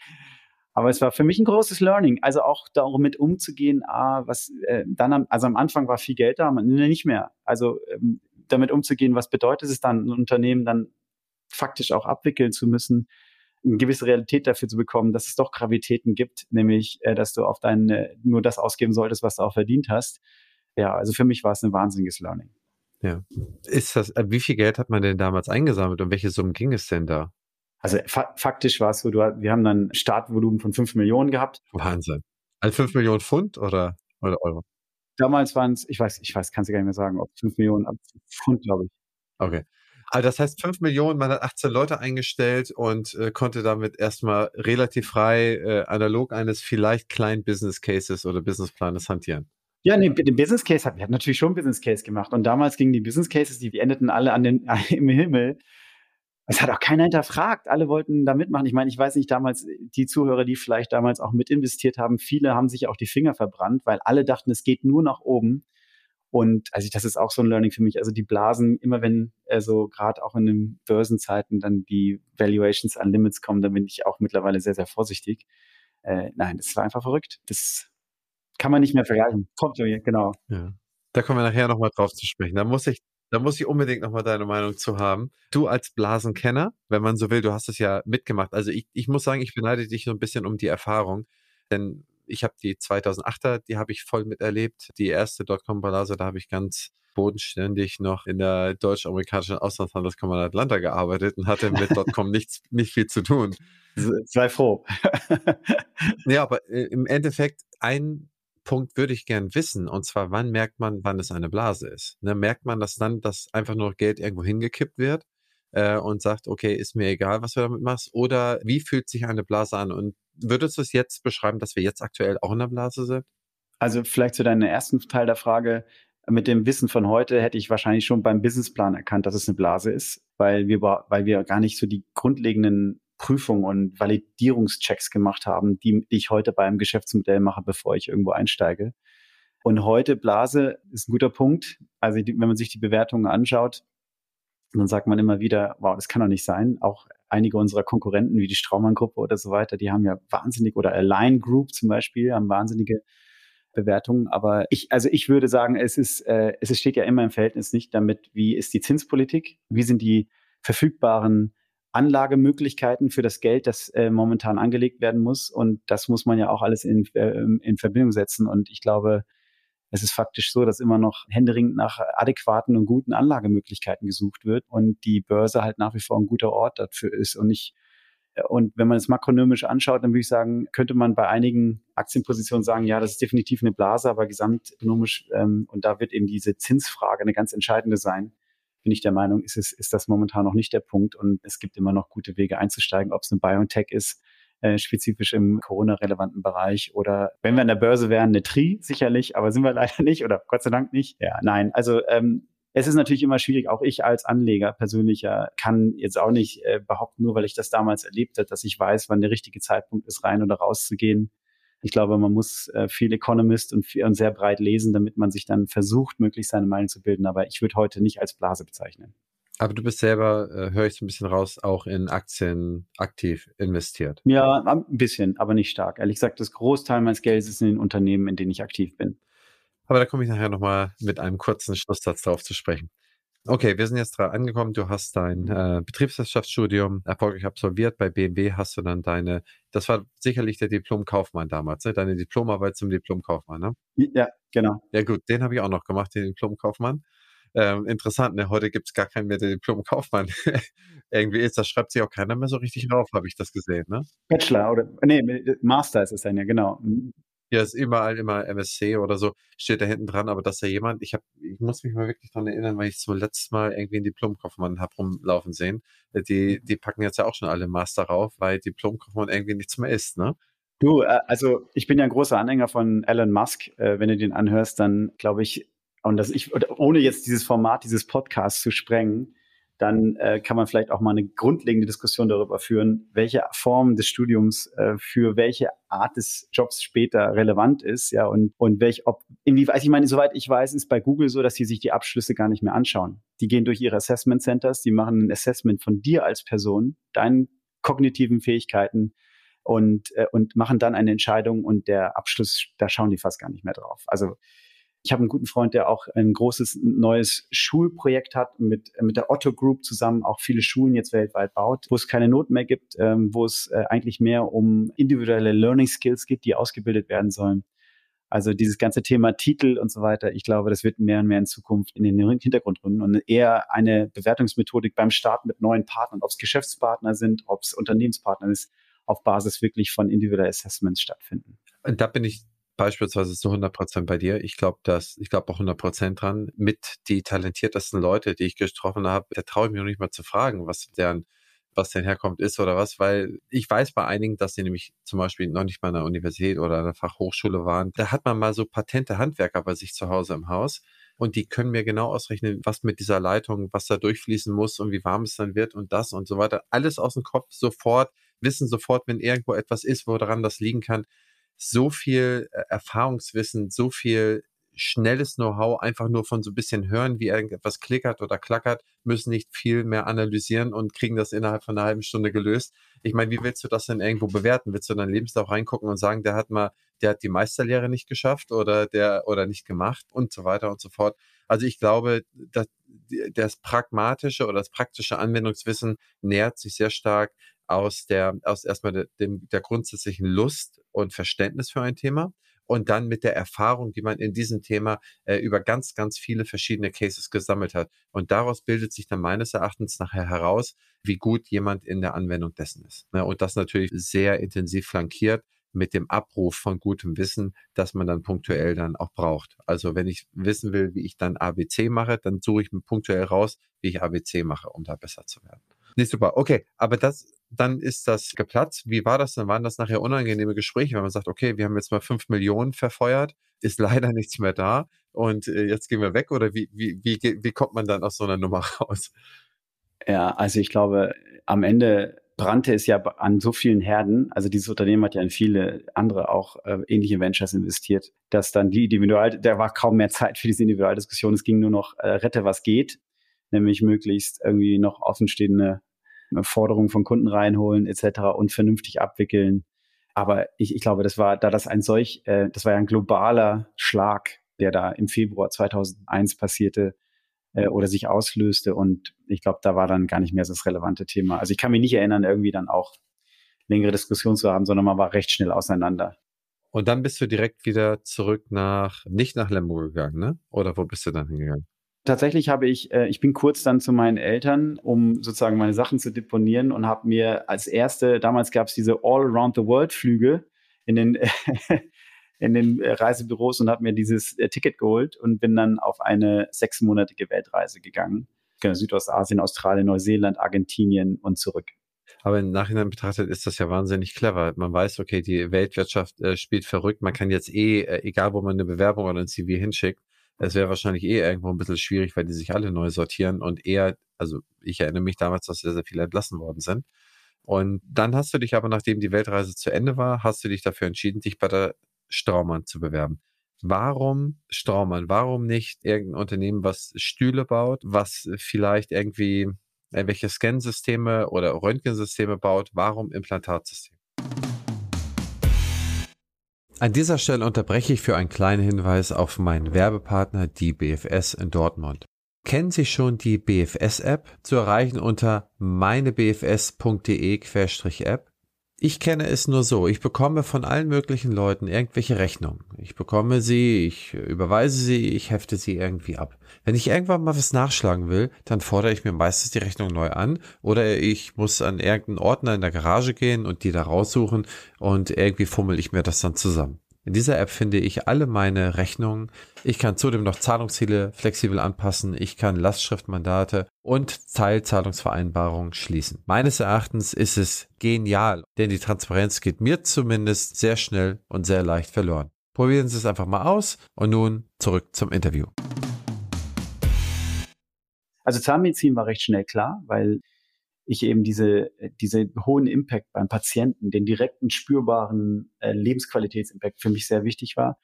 Aber es war für mich ein großes Learning, also auch damit umzugehen, ah, was äh, dann am, also am Anfang war viel Geld da, nicht mehr. Also ähm, damit umzugehen, was bedeutet es dann, ein Unternehmen dann faktisch auch abwickeln zu müssen, eine gewisse Realität dafür zu bekommen, dass es doch Gravitäten gibt, nämlich, äh, dass du auf deine nur das ausgeben solltest, was du auch verdient hast. Ja, also für mich war es ein wahnsinniges Learning. Ja. Ist das, äh, wie viel Geld hat man denn damals eingesammelt und welche Summen ging es denn da? Also fa faktisch war es so, du, wir haben dann ein Startvolumen von fünf Millionen gehabt. Wahnsinn. Also fünf Millionen Pfund oder, oder Euro? Damals waren es, ich weiß, ich weiß, kannst du gar nicht mehr sagen, ob fünf Millionen Pfund, glaube ich. Okay. Also das heißt fünf Millionen, man hat 18 Leute eingestellt und äh, konnte damit erstmal relativ frei äh, analog eines vielleicht kleinen Business Cases oder Businessplanes hantieren. Ja, nee, den Business Case hat, wir hatten natürlich schon Business Case gemacht und damals gingen die Business Cases, die endeten alle an den, (laughs) im Himmel. Es hat auch keiner hinterfragt. Alle wollten da mitmachen. Ich meine, ich weiß nicht, damals, die Zuhörer, die vielleicht damals auch mit investiert haben, viele haben sich auch die Finger verbrannt, weil alle dachten, es geht nur nach oben. Und also das ist auch so ein Learning für mich. Also die Blasen, immer wenn also gerade auch in den Börsenzeiten dann die Valuations an Limits kommen, dann bin ich auch mittlerweile sehr, sehr vorsichtig. Äh, nein, das war einfach verrückt. Das kann man nicht mehr vergleichen. Kommt mir, genau. Ja. Da kommen wir nachher nochmal drauf zu sprechen. Da muss ich, da muss ich unbedingt nochmal deine Meinung zu haben. Du als Blasenkenner, wenn man so will, du hast es ja mitgemacht. Also ich, ich muss sagen, ich beneide dich so ein bisschen um die Erfahrung. Denn ich habe die 2008er, die habe ich voll miterlebt. Die erste Dotcom-Blase, da habe ich ganz bodenständig noch in der deutsch-amerikanischen Auslandshandelskammer Atlanta gearbeitet und hatte mit (laughs) .com nichts, nicht viel zu tun. Sei froh. (laughs) ja, aber äh, im Endeffekt ein Punkt würde ich gern wissen, und zwar, wann merkt man, wann es eine Blase ist? Ne, merkt man das dann, dass einfach nur Geld irgendwo hingekippt wird äh, und sagt, okay, ist mir egal, was du damit machst? Oder wie fühlt sich eine Blase an? Und würdest du es jetzt beschreiben, dass wir jetzt aktuell auch in der Blase sind? Also vielleicht zu deinem ersten Teil der Frage. Mit dem Wissen von heute hätte ich wahrscheinlich schon beim Businessplan erkannt, dass es eine Blase ist, weil wir, weil wir gar nicht so die grundlegenden Prüfungen und Validierungschecks gemacht haben, die ich heute beim Geschäftsmodell mache, bevor ich irgendwo einsteige. Und heute Blase ist ein guter Punkt. Also wenn man sich die Bewertungen anschaut, dann sagt man immer wieder, wow, das kann doch nicht sein. Auch einige unserer Konkurrenten wie die Straumann-Gruppe oder so weiter, die haben ja wahnsinnig, oder Align Group zum Beispiel, haben wahnsinnige Bewertungen. Aber ich, also ich würde sagen, es ist, äh, es steht ja immer im Verhältnis nicht damit, wie ist die Zinspolitik, wie sind die verfügbaren Anlagemöglichkeiten für das Geld, das äh, momentan angelegt werden muss. Und das muss man ja auch alles in, äh, in Verbindung setzen. Und ich glaube, es ist faktisch so, dass immer noch händeringend nach adäquaten und guten Anlagemöglichkeiten gesucht wird und die Börse halt nach wie vor ein guter Ort dafür ist. Und ich und wenn man es makronomisch anschaut, dann würde ich sagen, könnte man bei einigen Aktienpositionen sagen, ja, das ist definitiv eine Blase, aber gesamtökonomisch, ähm, und da wird eben diese Zinsfrage eine ganz entscheidende sein, bin ich der Meinung, ist, es, ist das momentan noch nicht der Punkt und es gibt immer noch gute Wege einzusteigen, ob es eine BioNTech ist, äh, spezifisch im Corona-relevanten Bereich oder wenn wir an der Börse wären, eine Tri sicherlich, aber sind wir (laughs) leider nicht oder Gott sei Dank nicht. Ja, nein, also ähm, es ist natürlich immer schwierig, auch ich als Anleger persönlicher kann jetzt auch nicht äh, behaupten, nur weil ich das damals erlebt habe, dass ich weiß, wann der richtige Zeitpunkt ist, rein oder rauszugehen. Ich glaube, man muss äh, viel Economist und, viel, und sehr breit lesen, damit man sich dann versucht, möglichst seine Meinung zu bilden. Aber ich würde heute nicht als Blase bezeichnen. Aber du bist selber, äh, höre ich so ein bisschen raus, auch in Aktien aktiv investiert. Ja, ein bisschen, aber nicht stark. Ehrlich gesagt, das Großteil meines Geldes ist in den Unternehmen, in denen ich aktiv bin. Aber da komme ich nachher nochmal mit einem kurzen Schlusssatz drauf zu sprechen. Okay, wir sind jetzt dran angekommen. Du hast dein äh, Betriebswirtschaftsstudium erfolgreich absolviert. Bei BMW hast du dann deine, das war sicherlich der Diplomkaufmann damals, ne? deine Diplomarbeit zum Diplomkaufmann, ne? Ja, genau. Ja gut, den habe ich auch noch gemacht, den Diplomkaufmann. Ähm, interessant, ne? heute gibt es gar keinen mehr, der Diplomkaufmann (laughs) irgendwie ist. Das schreibt sich auch keiner mehr so richtig drauf, habe ich das gesehen. Ne? Bachelor oder, nee, Master ist es dann ja, genau. Mhm. Ja, ist überall immer MSC oder so, steht da hinten dran, aber dass da jemand, ich habe, ich muss mich mal wirklich dran erinnern, weil ich zum letzten Mal irgendwie einen Diplomkaufmann hab rumlaufen sehen. Äh, die, die packen jetzt ja auch schon alle Master rauf, weil Diplomkaufmann irgendwie nichts mehr ist, ne? Du, äh, also ich bin ja ein großer Anhänger von Elon Musk. Äh, wenn du den anhörst, dann glaube ich, und das ich, ohne jetzt dieses Format, dieses Podcasts zu sprengen, dann äh, kann man vielleicht auch mal eine grundlegende Diskussion darüber führen, welche Form des Studiums äh, für welche Art des Jobs später relevant ist, ja, und, und welch, ob, inwieweit, also ich meine, soweit ich weiß, ist bei Google so, dass sie sich die Abschlüsse gar nicht mehr anschauen. Die gehen durch ihre Assessment Centers, die machen ein Assessment von dir als Person, deinen kognitiven Fähigkeiten, und, äh, und machen dann eine Entscheidung und der Abschluss, da schauen die fast gar nicht mehr drauf. Also ich habe einen guten Freund, der auch ein großes neues Schulprojekt hat mit, mit der Otto Group zusammen, auch viele Schulen jetzt weltweit baut, wo es keine Noten mehr gibt, ähm, wo es äh, eigentlich mehr um individuelle Learning Skills geht, die ausgebildet werden sollen. Also dieses ganze Thema Titel und so weiter, ich glaube, das wird mehr und mehr in Zukunft in den Hintergrund rücken und eher eine Bewertungsmethodik beim Start mit neuen Partnern, ob es Geschäftspartner sind, ob es Unternehmenspartner ist, auf Basis wirklich von individuellen Assessments stattfinden. Und da bin ich beispielsweise zu 100 Prozent bei dir. Ich glaube, dass, ich glaube auch 100 Prozent dran. Mit die talentiertesten Leute, die ich getroffen habe, da traue ich mich noch nicht mal zu fragen, was deren, was denn herkommt ist oder was, weil ich weiß bei einigen, dass sie nämlich zum Beispiel noch nicht mal an der Universität oder an der Fachhochschule waren. Da hat man mal so patente Handwerker bei sich zu Hause im Haus und die können mir genau ausrechnen, was mit dieser Leitung, was da durchfließen muss und wie warm es dann wird und das und so weiter. Alles aus dem Kopf sofort, wissen sofort, wenn irgendwo etwas ist, woran das liegen kann so viel äh, Erfahrungswissen, so viel schnelles Know-how einfach nur von so ein bisschen hören, wie irgendetwas klickert oder klackert, müssen nicht viel mehr analysieren und kriegen das innerhalb von einer halben Stunde gelöst. Ich meine, wie willst du das denn irgendwo bewerten? Willst du dein Lebenslauf reingucken und sagen, der hat mal, der hat die Meisterlehre nicht geschafft oder der oder nicht gemacht und so weiter und so fort. Also ich glaube, dass das pragmatische oder das praktische Anwendungswissen nähert sich sehr stark aus der, aus erstmal der, dem, der grundsätzlichen Lust und Verständnis für ein Thema und dann mit der Erfahrung, die man in diesem Thema äh, über ganz, ganz viele verschiedene Cases gesammelt hat. Und daraus bildet sich dann meines Erachtens nachher heraus, wie gut jemand in der Anwendung dessen ist. Ne? Und das natürlich sehr intensiv flankiert mit dem Abruf von gutem Wissen, das man dann punktuell dann auch braucht. Also wenn ich wissen will, wie ich dann ABC mache, dann suche ich mir punktuell raus, wie ich ABC mache, um da besser zu werden. Nicht super. Okay, aber das, dann ist das geplatzt. Wie war das? Dann waren das nachher unangenehme Gespräche, wenn man sagt, okay, wir haben jetzt mal fünf Millionen verfeuert, ist (laughs) leider nichts mehr da und äh, jetzt gehen wir weg oder wie, wie, wie, wie kommt man dann aus so einer Nummer (laughs) raus? Ja, also ich glaube, am Ende brannte es ja an so vielen Herden, also dieses Unternehmen hat ja in viele andere auch äh, ähnliche Ventures investiert, dass dann die Individual, da war kaum mehr Zeit für diese Individualdiskussion, es ging nur noch äh, rette was geht, nämlich möglichst irgendwie noch offenstehende Forderungen von Kunden reinholen etc. und vernünftig abwickeln. Aber ich, ich glaube, das war, da das ein solch, äh, das war ja ein globaler Schlag, der da im Februar 2001 passierte, äh, oder sich auslöste. Und ich glaube, da war dann gar nicht mehr das relevante Thema. Also ich kann mich nicht erinnern, irgendwie dann auch längere Diskussionen zu haben, sondern man war recht schnell auseinander. Und dann bist du direkt wieder zurück nach, nicht nach Lemgo gegangen, ne? Oder wo bist du dann hingegangen? Tatsächlich habe ich, äh, ich bin kurz dann zu meinen Eltern, um sozusagen meine Sachen zu deponieren und habe mir als erste, damals gab es diese All-Around-the-World-Flüge in den (laughs) in den Reisebüros und habe mir dieses äh, Ticket geholt und bin dann auf eine sechsmonatige Weltreise gegangen. Genau, Südostasien, Australien, Neuseeland, Argentinien und zurück. Aber im Nachhinein betrachtet ist das ja wahnsinnig clever. Man weiß, okay, die Weltwirtschaft äh, spielt verrückt. Man kann jetzt eh, äh, egal wo man eine Bewerbung oder ein CV hinschickt, es wäre wahrscheinlich eh irgendwo ein bisschen schwierig, weil die sich alle neu sortieren und eher, also ich erinnere mich damals, dass sehr, sehr viele entlassen worden sind. Und dann hast du dich aber, nachdem die Weltreise zu Ende war, hast du dich dafür entschieden, dich bei der Straumann zu bewerben. Warum Straumann? Warum nicht irgendein Unternehmen, was Stühle baut, was vielleicht irgendwie irgendwelche Scansysteme oder Röntgensysteme baut? Warum Implantatsystem? An dieser Stelle unterbreche ich für einen kleinen Hinweis auf meinen Werbepartner, die BFS in Dortmund. Kennen Sie schon die BFS-App? Zu erreichen unter meinebfs.de-app. Ich kenne es nur so. Ich bekomme von allen möglichen Leuten irgendwelche Rechnungen. Ich bekomme sie, ich überweise sie, ich hefte sie irgendwie ab. Wenn ich irgendwann mal was nachschlagen will, dann fordere ich mir meistens die Rechnung neu an oder ich muss an irgendeinen Ordner in der Garage gehen und die da raussuchen und irgendwie fummel ich mir das dann zusammen. In dieser App finde ich alle meine Rechnungen. Ich kann zudem noch Zahlungsziele flexibel anpassen. Ich kann Lastschriftmandate und Teilzahlungsvereinbarungen schließen. Meines Erachtens ist es genial, denn die Transparenz geht mir zumindest sehr schnell und sehr leicht verloren. Probieren Sie es einfach mal aus und nun zurück zum Interview. Also Zahnmedizin war recht schnell klar, weil ich eben diese, diese hohen Impact beim Patienten, den direkten spürbaren äh, Lebensqualitätsimpact für mich sehr wichtig war.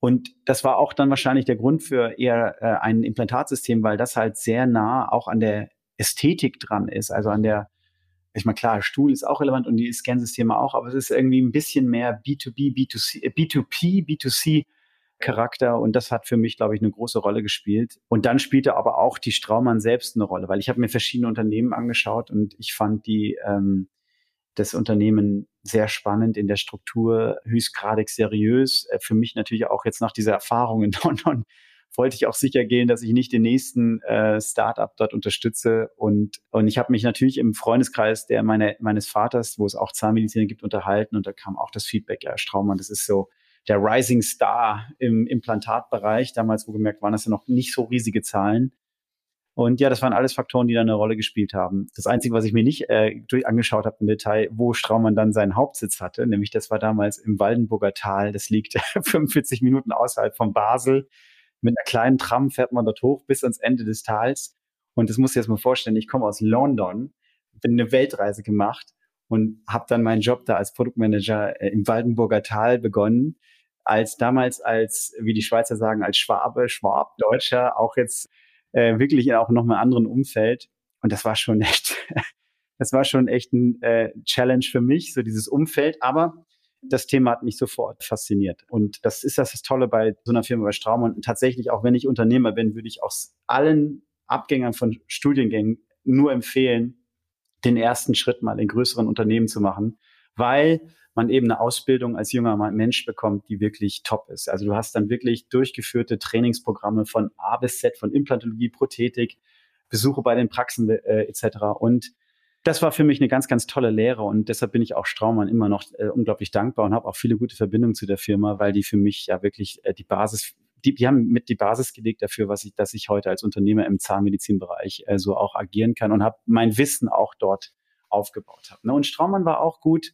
Und das war auch dann wahrscheinlich der Grund für eher äh, ein Implantatsystem, weil das halt sehr nah auch an der Ästhetik dran ist, also an der, ich meine, klar, Stuhl ist auch relevant und die Scansysteme auch, aber es ist irgendwie ein bisschen mehr B2B, B2C, B2P, B2C Charakter und das hat für mich, glaube ich, eine große Rolle gespielt. Und dann spielte aber auch die Straumann selbst eine Rolle, weil ich habe mir verschiedene Unternehmen angeschaut und ich fand die ähm, das Unternehmen sehr spannend in der Struktur, höchstgradig seriös. Äh, für mich natürlich auch jetzt nach dieser Erfahrung in (laughs) London wollte ich auch sicher gehen, dass ich nicht den nächsten äh, Startup dort unterstütze. Und, und ich habe mich natürlich im Freundeskreis der meine, meines Vaters, wo es auch Zahnmediziner gibt, unterhalten und da kam auch das Feedback, ja, Straumann, das ist so der Rising Star im Implantatbereich. Damals, wo gemerkt waren das ja noch nicht so riesige Zahlen. Und ja, das waren alles Faktoren, die da eine Rolle gespielt haben. Das Einzige, was ich mir nicht äh, durch angeschaut habe im Detail, wo Straumann dann seinen Hauptsitz hatte, nämlich das war damals im Waldenburger Tal. Das liegt (laughs) 45 Minuten außerhalb von Basel. Mit einer kleinen Tram fährt man dort hoch bis ans Ende des Tals. Und das muss ich jetzt mal vorstellen, ich komme aus London, bin eine Weltreise gemacht und habe dann meinen Job da als Produktmanager äh, im Waldenburger Tal begonnen als damals als, wie die Schweizer sagen, als Schwabe, Schwab, Deutscher, auch jetzt äh, wirklich auch noch mal anderen Umfeld. Und das war schon (laughs) echt, das war schon echt ein äh, Challenge für mich, so dieses Umfeld. Aber das Thema hat mich sofort fasziniert. Und das ist das, das Tolle bei so einer Firma bei Straum. Und tatsächlich, auch wenn ich Unternehmer bin, würde ich aus allen Abgängern von Studiengängen nur empfehlen, den ersten Schritt mal in größeren Unternehmen zu machen, weil man eben eine Ausbildung als junger Mensch bekommt, die wirklich top ist. Also du hast dann wirklich durchgeführte Trainingsprogramme von A bis Z, von Implantologie, Prothetik, Besuche bei den Praxen äh, etc. Und das war für mich eine ganz, ganz tolle Lehre und deshalb bin ich auch Straumann immer noch äh, unglaublich dankbar und habe auch viele gute Verbindungen zu der Firma, weil die für mich ja wirklich äh, die Basis, die, die haben mit die Basis gelegt dafür, was ich, dass ich heute als Unternehmer im Zahnmedizinbereich äh, so auch agieren kann und habe mein Wissen auch dort aufgebaut habe. Ne? Und Straumann war auch gut,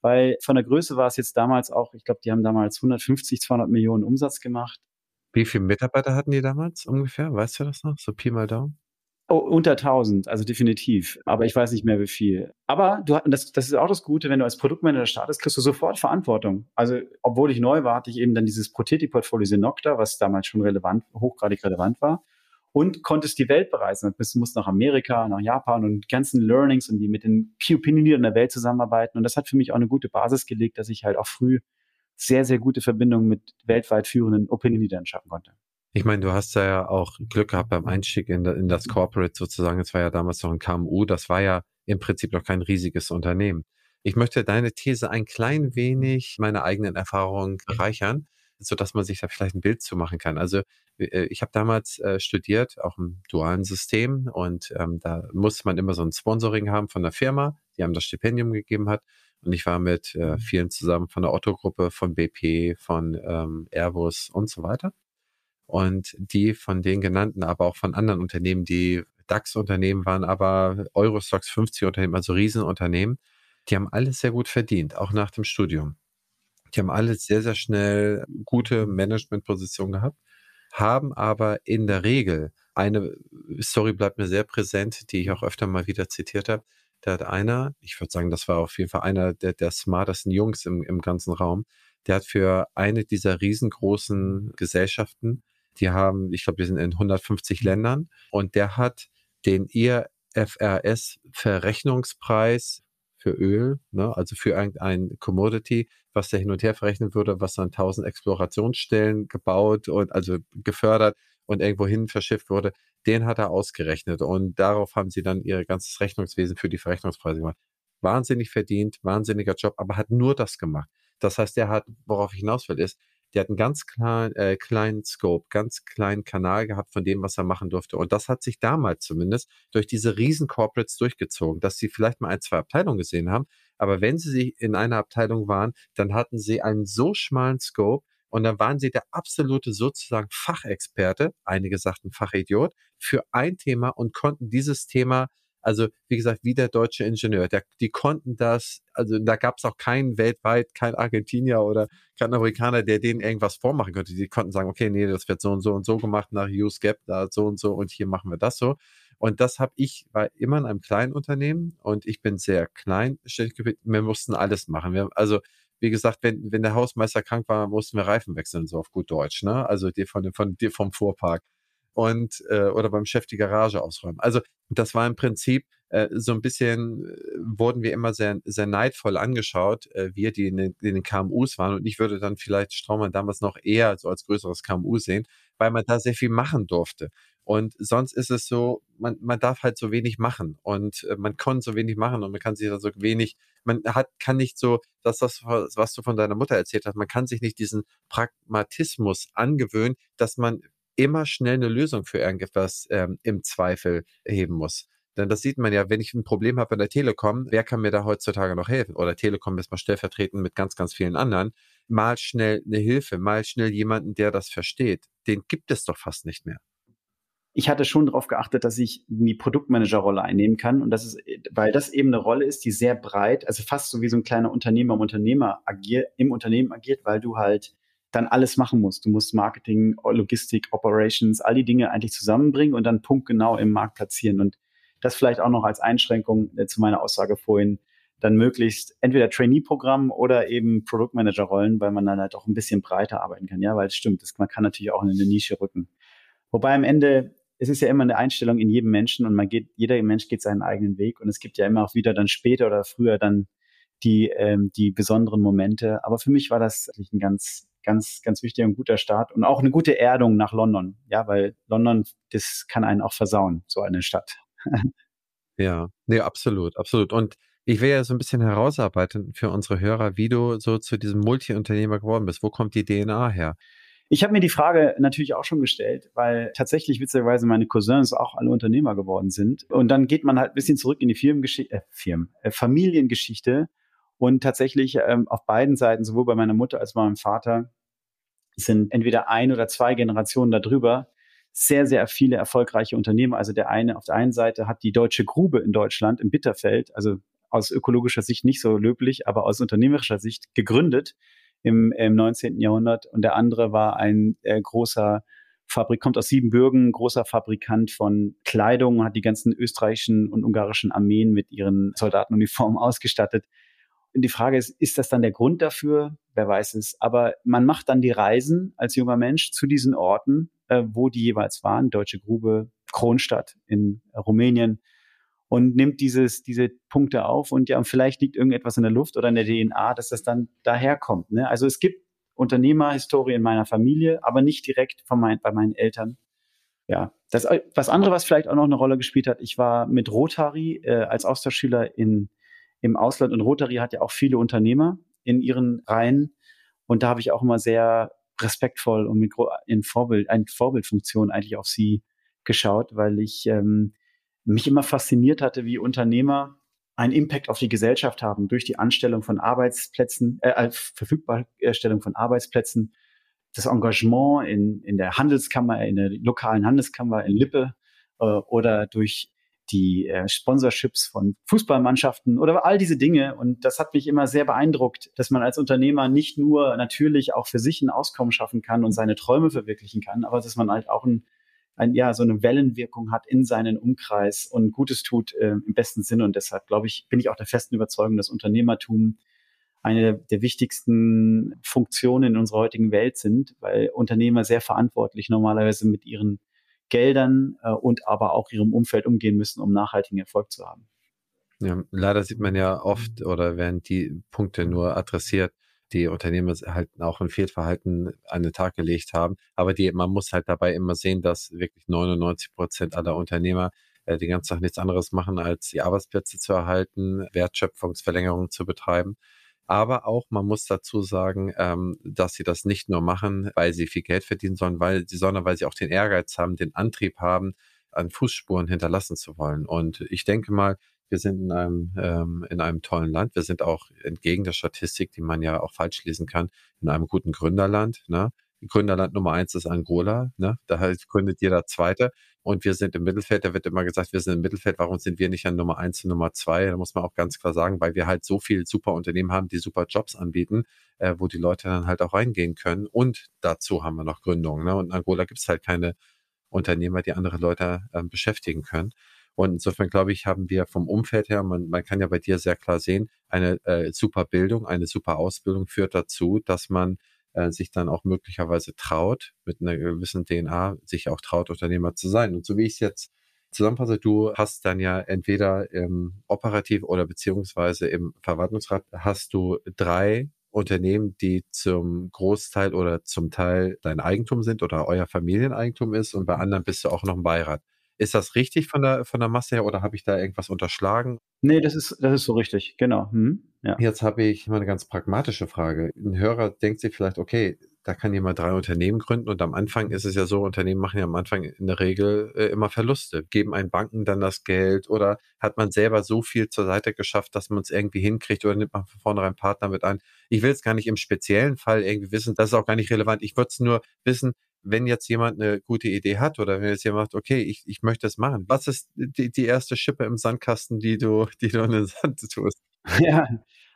weil von der Größe war es jetzt damals auch, ich glaube, die haben damals 150, 200 Millionen Umsatz gemacht. Wie viele Mitarbeiter hatten die damals ungefähr? Weißt du das noch? So Pi mal Daumen? Oh, unter 1000, also definitiv. Aber ich weiß nicht mehr, wie viel. Aber du, das, das ist auch das Gute, wenn du als Produktmanager startest, kriegst du sofort Verantwortung. Also, obwohl ich neu war, hatte ich eben dann dieses Prothetik-Portfolio Synocta, was damals schon relevant, hochgradig relevant war. Und konntest die Welt bereisen. Du musst nach Amerika, nach Japan und ganzen Learnings und die mit den Key Opinion Leadern der Welt zusammenarbeiten. Und das hat für mich auch eine gute Basis gelegt, dass ich halt auch früh sehr, sehr gute Verbindungen mit weltweit führenden Opinion Leadern schaffen konnte. Ich meine, du hast ja auch Glück gehabt beim Einstieg in, in das Corporate sozusagen. Es war ja damals noch ein KMU. Das war ja im Prinzip noch kein riesiges Unternehmen. Ich möchte deine These ein klein wenig meine eigenen Erfahrungen bereichern, so dass man sich da vielleicht ein Bild zu machen kann. Also äh, ich habe damals äh, studiert, auch im dualen System und ähm, da musste man immer so ein Sponsoring haben von der Firma, die einem das Stipendium gegeben hat. Und ich war mit äh, mhm. vielen zusammen von der Otto-Gruppe, von BP, von ähm, Airbus und so weiter. Und die von den genannten, aber auch von anderen Unternehmen, die DAX-Unternehmen waren, aber Eurostox 50 Unternehmen, also Riesenunternehmen, die haben alles sehr gut verdient, auch nach dem Studium. Die haben alle sehr, sehr schnell gute Managementpositionen gehabt, haben aber in der Regel eine Story bleibt mir sehr präsent, die ich auch öfter mal wieder zitiert habe. Da hat einer, ich würde sagen, das war auf jeden Fall einer der, der smartesten Jungs im, im ganzen Raum, der hat für eine dieser riesengroßen Gesellschaften die haben, ich glaube, wir sind in 150 Ländern und der hat den IFRS-Verrechnungspreis für Öl, ne, also für irgendein Commodity, was der hin und her verrechnen würde, was dann 1000 Explorationsstellen gebaut und also gefördert und irgendwo hin verschifft wurde, den hat er ausgerechnet und darauf haben sie dann ihr ganzes Rechnungswesen für die Verrechnungspreise gemacht. Wahnsinnig verdient, wahnsinniger Job, aber hat nur das gemacht. Das heißt, der hat, worauf ich hinaus will, ist, der hat einen ganz klein, äh, kleinen Scope, ganz kleinen Kanal gehabt von dem, was er machen durfte. Und das hat sich damals zumindest durch diese riesen Corporates durchgezogen, dass sie vielleicht mal ein, zwei Abteilungen gesehen haben. Aber wenn sie in einer Abteilung waren, dann hatten sie einen so schmalen Scope, und dann waren sie der absolute sozusagen Fachexperte, einige sagten Fachidiot, für ein Thema und konnten dieses Thema also wie gesagt, wie der deutsche Ingenieur. Der, die konnten das, also da gab es auch keinen weltweit, kein Argentinier oder kein Amerikaner, der denen irgendwas vormachen könnte. Die konnten sagen, okay, nee, das wird so und so und so gemacht nach Hughes da so und so und hier machen wir das so. Und das habe ich, war immer in einem kleinen Unternehmen und ich bin sehr klein. Wir mussten alles machen. Wir, also wie gesagt, wenn, wenn der Hausmeister krank war, mussten wir Reifen wechseln, so auf gut Deutsch, ne? Also die von, von, die vom Fuhrpark und äh, oder beim Chef die Garage ausräumen. Also das war im Prinzip äh, so ein bisschen, äh, wurden wir immer sehr, sehr neidvoll angeschaut, äh, wir, die in den, in den KMUs waren. Und ich würde dann vielleicht Straumann damals noch eher so als größeres KMU sehen, weil man da sehr viel machen durfte. Und sonst ist es so, man, man darf halt so wenig machen und äh, man kann so wenig machen und man kann sich da so wenig, man hat, kann nicht so, dass das, was du von deiner Mutter erzählt hast, man kann sich nicht diesen Pragmatismus angewöhnen, dass man immer schnell eine Lösung für irgendetwas ähm, im Zweifel heben muss. Denn das sieht man ja, wenn ich ein Problem habe bei der Telekom, wer kann mir da heutzutage noch helfen? Oder Telekom ist mal stellvertretend mit ganz, ganz vielen anderen. Mal schnell eine Hilfe, mal schnell jemanden, der das versteht. Den gibt es doch fast nicht mehr. Ich hatte schon darauf geachtet, dass ich die Produktmanager-Rolle einnehmen kann und das ist, weil das eben eine Rolle ist, die sehr breit, also fast so wie so ein kleiner Unternehmer im Unternehmer agiert, im Unternehmen agiert, weil du halt dann alles machen musst. Du musst Marketing, Logistik, Operations, all die Dinge eigentlich zusammenbringen und dann punktgenau im Markt platzieren. Und das vielleicht auch noch als Einschränkung äh, zu meiner Aussage vorhin, dann möglichst entweder Trainee-Programm oder eben Produktmanager-Rollen, weil man dann halt auch ein bisschen breiter arbeiten kann. Ja, weil es stimmt, das, man kann natürlich auch in eine Nische rücken. Wobei am Ende, es ist ja immer eine Einstellung in jedem Menschen und man geht, jeder Mensch geht seinen eigenen Weg und es gibt ja immer auch wieder dann später oder früher dann die, ähm, die besonderen Momente. Aber für mich war das ein ganz ganz, ganz wichtiger und guter Start und auch eine gute Erdung nach London. Ja, weil London, das kann einen auch versauen, so eine Stadt. (laughs) ja, nee, absolut, absolut. Und Ich will ja so ein bisschen herausarbeiten für unsere Hörer, wie du so zu diesem Multi-Unternehmer geworden bist. Wo kommt die DNA her? Ich habe mir die Frage natürlich auch schon gestellt, weil tatsächlich witzigerweise meine Cousins auch alle Unternehmer geworden sind. Und dann geht man halt ein bisschen zurück in die Firmengeschichte, äh, Firmen, äh, Familiengeschichte. Und tatsächlich ähm, auf beiden Seiten, sowohl bei meiner Mutter als auch bei meinem Vater, sind entweder ein oder zwei Generationen darüber sehr, sehr viele erfolgreiche Unternehmer. Also der eine auf der einen Seite hat die Deutsche Grube in Deutschland im Bitterfeld, also aus ökologischer Sicht nicht so löblich, aber aus unternehmerischer Sicht gegründet im, im 19. Jahrhundert. Und der andere war ein äh, großer Fabrik, kommt aus Siebenbürgen, großer Fabrikant von Kleidung, hat die ganzen österreichischen und ungarischen Armeen mit ihren Soldatenuniformen (laughs) ausgestattet. Und die Frage ist, ist das dann der Grund dafür? Wer weiß es. Aber man macht dann die Reisen als junger Mensch zu diesen Orten, äh, wo die jeweils waren. Deutsche Grube, Kronstadt in Rumänien, und nimmt dieses, diese Punkte auf und ja, und vielleicht liegt irgendetwas in der Luft oder in der DNA, dass das dann daherkommt. Ne? Also es gibt Unternehmerhistorie in meiner Familie, aber nicht direkt von mein, bei meinen Eltern. Ja, das, was andere, was vielleicht auch noch eine Rolle gespielt hat, ich war mit Rotary äh, als Austauschschüler in, im Ausland und Rotary hat ja auch viele Unternehmer in ihren Reihen und da habe ich auch immer sehr respektvoll und mit in Vorbild, eine Vorbildfunktion eigentlich auf sie geschaut, weil ich ähm, mich immer fasziniert hatte, wie Unternehmer einen Impact auf die Gesellschaft haben durch die Anstellung von Arbeitsplätzen, äh, äh Verfügbarstellung von Arbeitsplätzen, das Engagement in, in der Handelskammer, in der lokalen Handelskammer in Lippe äh, oder durch die äh, Sponsorships von Fußballmannschaften oder all diese Dinge. Und das hat mich immer sehr beeindruckt, dass man als Unternehmer nicht nur natürlich auch für sich ein Auskommen schaffen kann und seine Träume verwirklichen kann, aber dass man halt auch ein ein, ja, so eine Wellenwirkung hat in seinen Umkreis und Gutes tut äh, im besten Sinne. Und deshalb, glaube ich, bin ich auch der festen Überzeugung, dass Unternehmertum eine der wichtigsten Funktionen in unserer heutigen Welt sind, weil Unternehmer sehr verantwortlich normalerweise mit ihren Geldern äh, und aber auch ihrem Umfeld umgehen müssen, um nachhaltigen Erfolg zu haben. Ja, leider sieht man ja oft oder werden die Punkte nur adressiert, die Unternehmer halt auch ein Fehlverhalten an den Tag gelegt haben. Aber die, man muss halt dabei immer sehen, dass wirklich 99 Prozent aller Unternehmer äh, die ganze Tag nichts anderes machen, als die Arbeitsplätze zu erhalten, Wertschöpfungsverlängerung zu betreiben. Aber auch, man muss dazu sagen, ähm, dass sie das nicht nur machen, weil sie viel Geld verdienen, sondern weil, sondern weil sie auch den Ehrgeiz haben, den Antrieb haben, an Fußspuren hinterlassen zu wollen. Und ich denke mal, wir sind in einem, ähm, in einem tollen Land. Wir sind auch entgegen der Statistik, die man ja auch falsch lesen kann, in einem guten Gründerland. Ne? Gründerland Nummer eins ist Angola, ne? Da heißt, gründet jeder Zweite. Und wir sind im Mittelfeld, da wird immer gesagt, wir sind im Mittelfeld, warum sind wir nicht an Nummer eins und Nummer zwei? Da muss man auch ganz klar sagen, weil wir halt so viele super Unternehmen haben, die super Jobs anbieten, äh, wo die Leute dann halt auch reingehen können. Und dazu haben wir noch Gründungen. Ne? Und in Angola gibt es halt keine Unternehmer, die andere Leute äh, beschäftigen können. Und insofern glaube ich, haben wir vom Umfeld her, man, man kann ja bei dir sehr klar sehen, eine äh, super Bildung, eine super Ausbildung führt dazu, dass man äh, sich dann auch möglicherweise traut, mit einer gewissen DNA, sich auch traut, Unternehmer zu sein. Und so wie ich es jetzt zusammenfasse, du hast dann ja entweder im Operativ oder beziehungsweise im Verwaltungsrat hast du drei Unternehmen, die zum Großteil oder zum Teil dein Eigentum sind oder euer Familieneigentum ist und bei anderen bist du auch noch im Beirat. Ist das richtig von der, von der Masse her oder habe ich da irgendwas unterschlagen? Nee, das ist, das ist so richtig, genau. Hm, ja. Jetzt habe ich mal eine ganz pragmatische Frage. Ein Hörer denkt sich vielleicht, okay, da kann jemand drei Unternehmen gründen und am Anfang ist es ja so, Unternehmen machen ja am Anfang in der Regel äh, immer Verluste. Geben einen Banken dann das Geld oder hat man selber so viel zur Seite geschafft, dass man es irgendwie hinkriegt oder nimmt man von vornherein Partner mit ein? Ich will es gar nicht im speziellen Fall irgendwie wissen, das ist auch gar nicht relevant. Ich würde es nur wissen, wenn jetzt jemand eine gute Idee hat oder wenn jetzt jemand sagt, okay, ich, ich möchte das machen, was ist die, die erste Schippe im Sandkasten, die du, die du in den Sand (laughs) tust? Ja,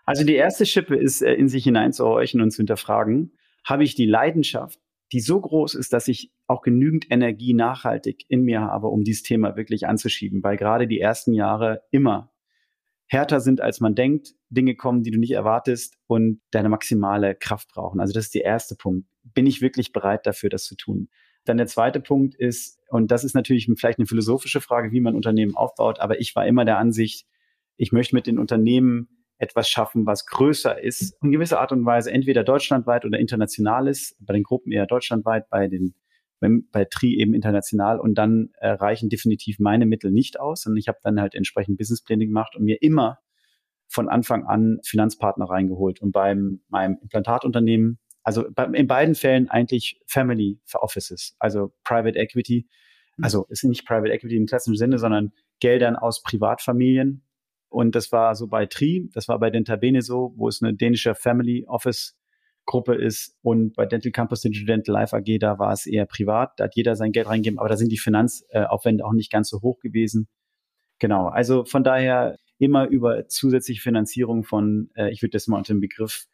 also die erste Schippe ist, äh, in sich hineinzuhorchen und zu hinterfragen, habe ich die Leidenschaft, die so groß ist, dass ich auch genügend Energie nachhaltig in mir habe, um dieses Thema wirklich anzuschieben, weil gerade die ersten Jahre immer härter sind, als man denkt, Dinge kommen, die du nicht erwartest und deine maximale Kraft brauchen. Also das ist der erste Punkt. Bin ich wirklich bereit dafür, das zu tun? Dann der zweite Punkt ist, und das ist natürlich vielleicht eine philosophische Frage, wie man Unternehmen aufbaut, aber ich war immer der Ansicht, ich möchte mit den Unternehmen etwas schaffen, was größer ist, in gewisser Art und Weise entweder deutschlandweit oder international ist, bei den Gruppen eher deutschlandweit, bei den bei Tri eben international und dann äh, reichen definitiv meine Mittel nicht aus und ich habe dann halt entsprechend Businesspläne gemacht und mir immer von Anfang an Finanzpartner reingeholt. Und beim meinem Implantatunternehmen, also bei, in beiden Fällen eigentlich Family Offices, also Private Equity. Mhm. Also es ist nicht Private Equity im klassischen Sinne, sondern Geldern aus Privatfamilien. Und das war so bei Tri, das war bei Dentabene so, wo es eine dänische Family Office Gruppe ist. Und bei Dental Campus Digital Life AG, da war es eher privat. Da hat jeder sein Geld reingegeben, aber da sind die Finanzaufwände auch nicht ganz so hoch gewesen. Genau. Also von daher immer über zusätzliche Finanzierung von, äh, ich würde das mal unter dem Begriff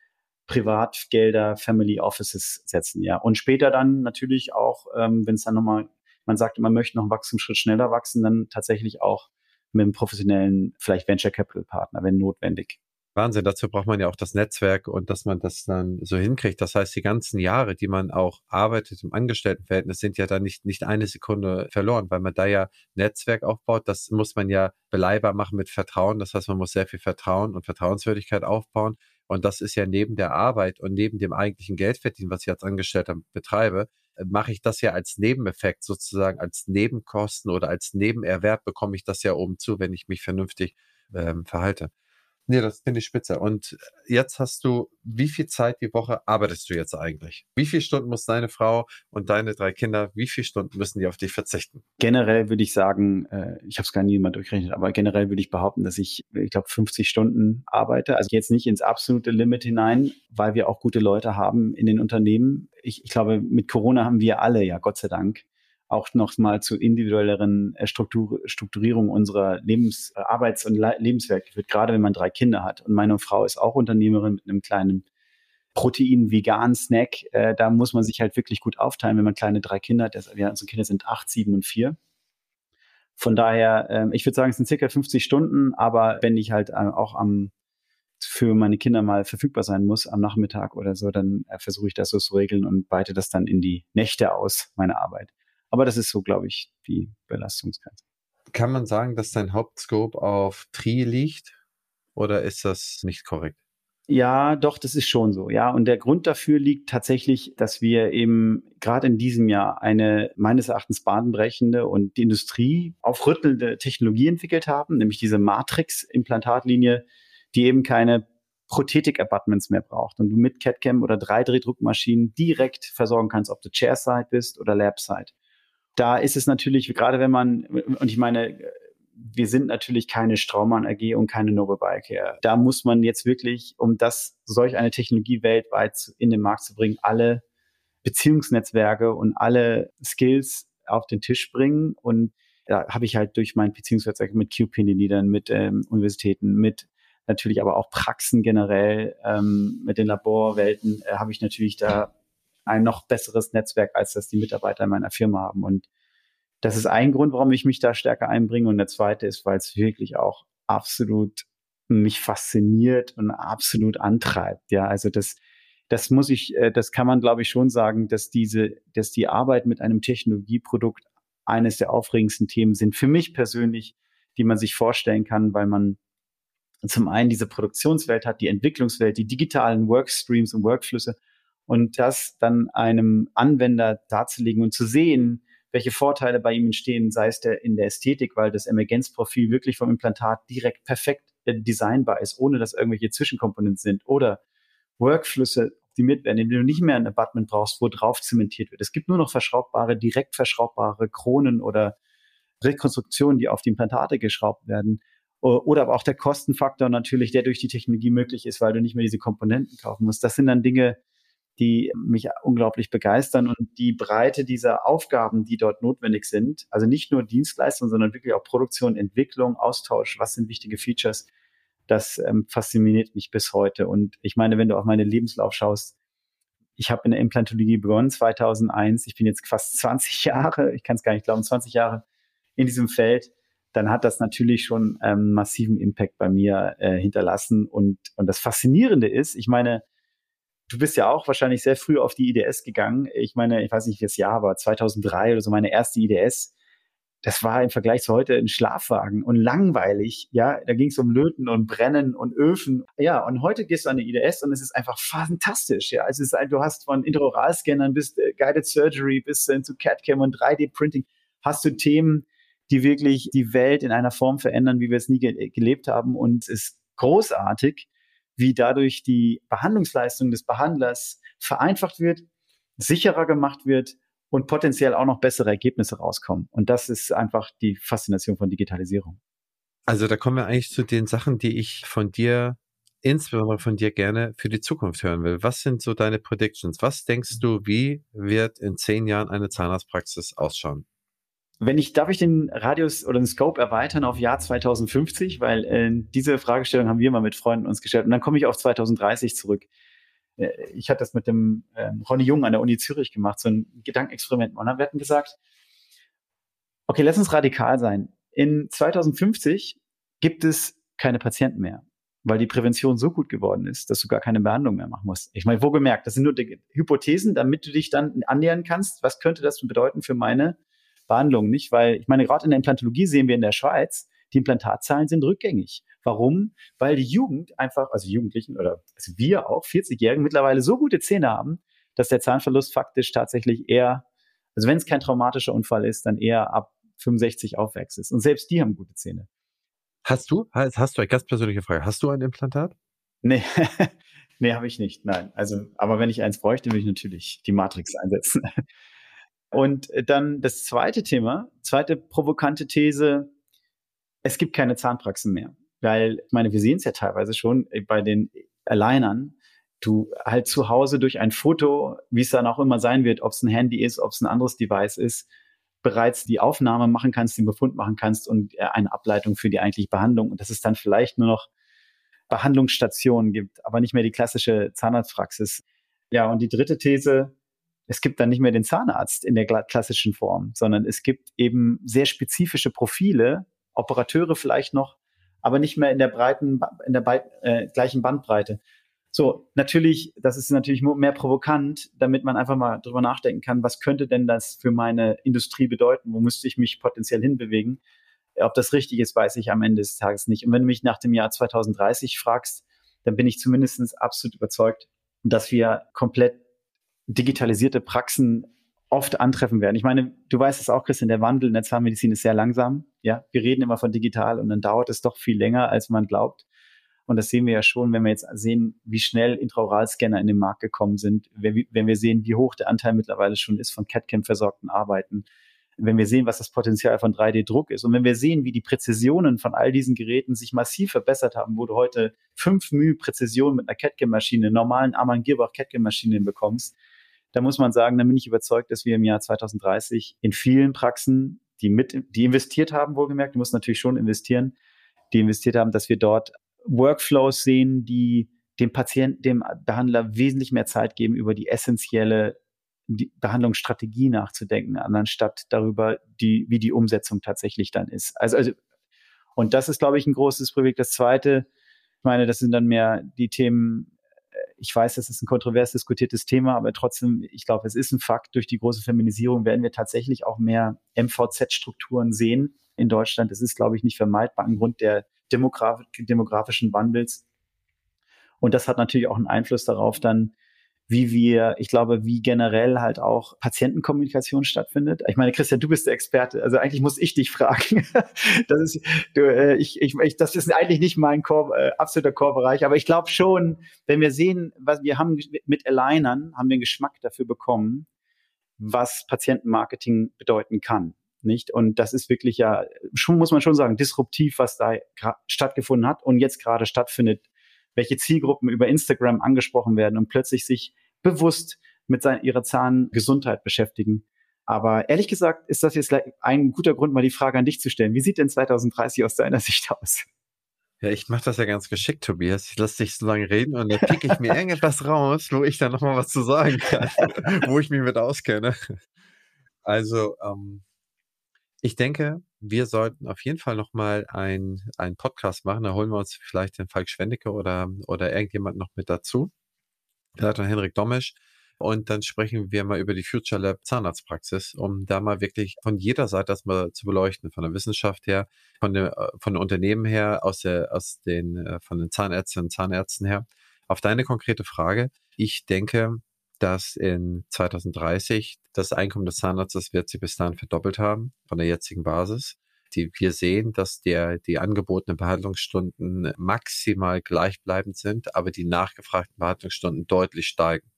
Privatgelder, Family Offices setzen, ja. Und später dann natürlich auch, ähm, wenn es dann nochmal, man sagt, man möchte noch einen Wachstumsschritt schneller wachsen, dann tatsächlich auch mit einem professionellen, vielleicht Venture Capital Partner, wenn notwendig. Wahnsinn, dazu braucht man ja auch das Netzwerk und dass man das dann so hinkriegt. Das heißt, die ganzen Jahre, die man auch arbeitet im Angestelltenverhältnis, sind ja dann nicht, nicht eine Sekunde verloren, weil man da ja Netzwerk aufbaut. Das muss man ja beleihbar machen mit Vertrauen. Das heißt, man muss sehr viel Vertrauen und Vertrauenswürdigkeit aufbauen. Und das ist ja neben der Arbeit und neben dem eigentlichen Geldverdienen, was ich als Angestellter betreibe, äh, mache ich das ja als Nebeneffekt sozusagen, als Nebenkosten oder als Nebenerwerb bekomme ich das ja oben zu, wenn ich mich vernünftig ähm, verhalte. Nee, das finde ich spitze. Und jetzt hast du, wie viel Zeit die Woche arbeitest du jetzt eigentlich? Wie viele Stunden muss deine Frau und deine drei Kinder, wie viele Stunden müssen die auf dich verzichten? Generell würde ich sagen, äh, ich habe es gar nie mal durchgerechnet, aber generell würde ich behaupten, dass ich, ich glaube, 50 Stunden arbeite. Also jetzt nicht ins absolute Limit hinein, weil wir auch gute Leute haben in den Unternehmen. Ich, ich glaube, mit Corona haben wir alle, ja, Gott sei Dank, auch noch mal zu individuelleren äh, Struktur, Strukturierung unserer Lebens-, äh, Arbeits- und Le Lebenswelt geführt, gerade wenn man drei Kinder hat. Und meine Frau ist auch Unternehmerin mit einem kleinen Protein-Vegan-Snack. Äh, da muss man sich halt wirklich gut aufteilen, wenn man kleine drei Kinder hat. Das, ja, unsere Kinder sind acht, sieben und vier. Von daher, äh, ich würde sagen, es sind circa 50 Stunden, aber wenn ich halt äh, auch am für meine Kinder mal verfügbar sein muss am Nachmittag oder so, dann äh, versuche ich das so zu regeln und beite das dann in die Nächte aus, meine Arbeit. Aber das ist so, glaube ich, die Belastungsgrenze. Kann man sagen, dass dein Hauptscope auf Tri liegt oder ist das nicht korrekt? Ja, doch, das ist schon so. Ja, und der Grund dafür liegt tatsächlich, dass wir eben gerade in diesem Jahr eine meines Erachtens bahnbrechende und die Industrie aufrüttelnde Technologie entwickelt haben, nämlich diese Matrix-Implantatlinie, die eben keine Prothetik-Abutments mehr braucht und du mit CAD-Cam oder 3D-Druckmaschinen direkt versorgen kannst, ob du Chairside bist oder Labside da ist es natürlich, gerade wenn man, und ich meine, wir sind natürlich keine Straumann AG und keine Noble Biocare. Da muss man jetzt wirklich, um das, solch eine Technologie weltweit in den Markt zu bringen, alle Beziehungsnetzwerke und alle Skills auf den Tisch bringen. Und da habe ich halt durch mein Beziehungsnetzwerk mit QP-Leadern, mit ähm, Universitäten, mit natürlich aber auch Praxen generell, ähm, mit den Laborwelten, äh, habe ich natürlich da ein noch besseres Netzwerk, als das die Mitarbeiter in meiner Firma haben. Und das ist ein Grund, warum ich mich da stärker einbringe. Und der zweite ist, weil es wirklich auch absolut mich fasziniert und absolut antreibt. Ja, also das, das muss ich, äh, das kann man, glaube ich, schon sagen, dass diese, dass die Arbeit mit einem Technologieprodukt eines der aufregendsten Themen sind. Für mich persönlich, die man sich vorstellen kann, weil man zum einen diese Produktionswelt hat, die Entwicklungswelt, die digitalen Workstreams und Workflüsse und das dann einem Anwender darzulegen und zu sehen, welche Vorteile bei ihm entstehen, sei es der in der Ästhetik, weil das Emergenzprofil wirklich vom Implantat direkt perfekt äh, designbar ist, ohne dass irgendwelche Zwischenkomponenten sind oder Workflüsse optimiert werden, indem du nicht mehr ein Abutment brauchst, wo drauf zementiert wird. Es gibt nur noch verschraubbare, direkt verschraubbare Kronen oder Rekonstruktionen, die auf die Implantate geschraubt werden. Oder aber auch der Kostenfaktor natürlich, der durch die Technologie möglich ist, weil du nicht mehr diese Komponenten kaufen musst. Das sind dann Dinge, die mich unglaublich begeistern und die Breite dieser Aufgaben, die dort notwendig sind, also nicht nur Dienstleistung, sondern wirklich auch Produktion, Entwicklung, Austausch, was sind wichtige Features, das ähm, fasziniert mich bis heute. Und ich meine, wenn du auf meine Lebenslauf schaust, ich habe in der Implantologie begonnen 2001, ich bin jetzt fast 20 (laughs) Jahre, ich kann es gar nicht glauben, 20 Jahre in diesem Feld, dann hat das natürlich schon ähm, massiven Impact bei mir äh, hinterlassen. Und, und das Faszinierende ist, ich meine, du bist ja auch wahrscheinlich sehr früh auf die IDS gegangen. Ich meine, ich weiß nicht, welches Jahr, aber 2003 oder so meine erste IDS. Das war im Vergleich zu heute ein Schlafwagen und langweilig. Ja, da ging es um Löten und Brennen und Öfen. Ja, und heute gehst du an die IDS und es ist einfach fantastisch. Ja, es ist, du hast von Intraoralscannern bis äh, Guided Surgery bis hin zu CAD-Cam und 3D-Printing hast du Themen, die wirklich die Welt in einer Form verändern, wie wir es nie ge gelebt haben. Und es großartig, wie dadurch die Behandlungsleistung des Behandlers vereinfacht wird, sicherer gemacht wird und potenziell auch noch bessere Ergebnisse rauskommen. Und das ist einfach die Faszination von Digitalisierung. Also da kommen wir eigentlich zu den Sachen, die ich von dir, insbesondere von dir gerne für die Zukunft hören will. Was sind so deine Predictions? Was denkst du, wie wird in zehn Jahren eine Zahnarztpraxis ausschauen? Wenn ich, darf ich den Radius oder den Scope erweitern auf Jahr 2050, weil äh, diese Fragestellung haben wir mal mit Freunden uns gestellt und dann komme ich auf 2030 zurück. Äh, ich hatte das mit dem äh, Ronny Jung an der Uni Zürich gemacht, so ein Gedankenexperiment. Und dann werden gesagt, okay, lass uns radikal sein. In 2050 gibt es keine Patienten mehr, weil die Prävention so gut geworden ist, dass du gar keine Behandlung mehr machen musst. Ich meine, wo gemerkt, das sind nur Hypothesen, damit du dich dann annähern kannst. Was könnte das bedeuten für meine Behandlung? Nicht, weil ich meine, gerade in der Implantologie sehen wir in der Schweiz, die Implantatzahlen sind rückgängig. Warum? Weil die Jugend einfach, also Jugendlichen oder also wir auch, 40-Jährigen, mittlerweile so gute Zähne haben, dass der Zahnverlust faktisch tatsächlich eher, also wenn es kein traumatischer Unfall ist, dann eher ab 65 aufwärts ist. Und selbst die haben gute Zähne. Hast du, hast du eine ganz persönliche Frage, hast du ein Implantat? Nee, (laughs) nee, habe ich nicht. Nein. Also, aber wenn ich eins bräuchte, würde ich natürlich die Matrix einsetzen. Und dann das zweite Thema, zweite provokante These, es gibt keine Zahnpraxen mehr. Weil, ich meine, wir sehen es ja teilweise schon äh, bei den Alignern, du halt zu Hause durch ein Foto, wie es dann auch immer sein wird, ob es ein Handy ist, ob es ein anderes Device ist, bereits die Aufnahme machen kannst, den Befund machen kannst und äh, eine Ableitung für die eigentliche Behandlung. Und dass es dann vielleicht nur noch Behandlungsstationen gibt, aber nicht mehr die klassische Zahnarztpraxis. Ja, und die dritte These, es gibt dann nicht mehr den Zahnarzt in der klassischen Form, sondern es gibt eben sehr spezifische Profile, Operateure vielleicht noch, aber nicht mehr in der breiten, in der äh, gleichen Bandbreite. So, natürlich, das ist natürlich mehr provokant, damit man einfach mal drüber nachdenken kann, was könnte denn das für meine Industrie bedeuten? Wo müsste ich mich potenziell hinbewegen? Ob das richtig ist, weiß ich am Ende des Tages nicht. Und wenn du mich nach dem Jahr 2030 fragst, dann bin ich zumindest absolut überzeugt, dass wir komplett digitalisierte Praxen oft antreffen werden. Ich meine, du weißt es auch, Christian, der Wandel in der Zahnmedizin ist sehr langsam. Ja, wir reden immer von digital und dann dauert es doch viel länger, als man glaubt. Und das sehen wir ja schon, wenn wir jetzt sehen, wie schnell Intraoralscanner in den Markt gekommen sind, wenn wir sehen, wie hoch der Anteil mittlerweile schon ist von CAD-CAM versorgten Arbeiten, wenn wir sehen, was das Potenzial von 3D-Druck ist und wenn wir sehen, wie die Präzisionen von all diesen Geräten sich massiv verbessert haben, wo du heute fünf μ Präzision mit einer CAD-CAM-Maschine, normalen Amann Gierbach CAD-CAM-Maschinen bekommst, da muss man sagen, da bin ich überzeugt, dass wir im Jahr 2030 in vielen Praxen, die mit, die investiert haben, wohlgemerkt, die muss natürlich schon investieren, die investiert haben, dass wir dort Workflows sehen, die dem Patienten, dem Behandler wesentlich mehr Zeit geben, über die essentielle Behandlungsstrategie nachzudenken, anstatt darüber, die, wie die Umsetzung tatsächlich dann ist. Also, also und das ist, glaube ich, ein großes Privileg. Das zweite, ich meine, das sind dann mehr die Themen ich weiß, das ist ein kontrovers diskutiertes Thema, aber trotzdem, ich glaube, es ist ein Fakt. Durch die große Feminisierung werden wir tatsächlich auch mehr MVZ-Strukturen sehen in Deutschland. Das ist, glaube ich, nicht vermeidbar Grund der Demograf demografischen Wandels. Und das hat natürlich auch einen Einfluss darauf, dann wie wir, ich glaube, wie generell halt auch Patientenkommunikation stattfindet. Ich meine, Christian, du bist der Experte, also eigentlich muss ich dich fragen. (laughs) das ist, du, äh, ich, ich, ich, das ist eigentlich nicht mein Core, äh, absoluter Core-Bereich, aber ich glaube schon, wenn wir sehen, was wir haben mit Alignern, haben wir einen Geschmack dafür bekommen, was Patientenmarketing bedeuten kann. Nicht? Und das ist wirklich ja, schon muss man schon sagen, disruptiv, was da stattgefunden hat und jetzt gerade stattfindet welche Zielgruppen über Instagram angesprochen werden und plötzlich sich bewusst mit seiner, ihrer Zahngesundheit beschäftigen. Aber ehrlich gesagt ist das jetzt ein guter Grund, mal die Frage an dich zu stellen. Wie sieht denn 2030 aus deiner (laughs) Sicht aus? Ja, ich mache das ja ganz geschickt, Tobias. Ich lasse dich so lange reden und dann pick ich mir irgendetwas raus, wo ich dann nochmal was zu sagen kann, (laughs) wo ich mich mit auskenne. Also, ähm, ich denke, wir sollten auf jeden Fall nochmal ein, einen Podcast machen. Da holen wir uns vielleicht den Falk Schwendecke oder, oder irgendjemand noch mit dazu. Auch Henrik Domisch. Und dann sprechen wir mal über die Future Lab Zahnarztpraxis, um da mal wirklich von jeder Seite das mal zu beleuchten, von der Wissenschaft her, von den, von den Unternehmen her, aus der, aus den, äh, von den Zahnärztinnen und Zahnärzten her. Auf deine konkrete Frage. Ich denke, dass in 2030 das Einkommen des Zahnarztes wird sich bis dahin verdoppelt haben von der jetzigen Basis. Die, wir sehen, dass der, die angebotenen Behandlungsstunden maximal gleichbleibend sind, aber die nachgefragten Behandlungsstunden deutlich steigen.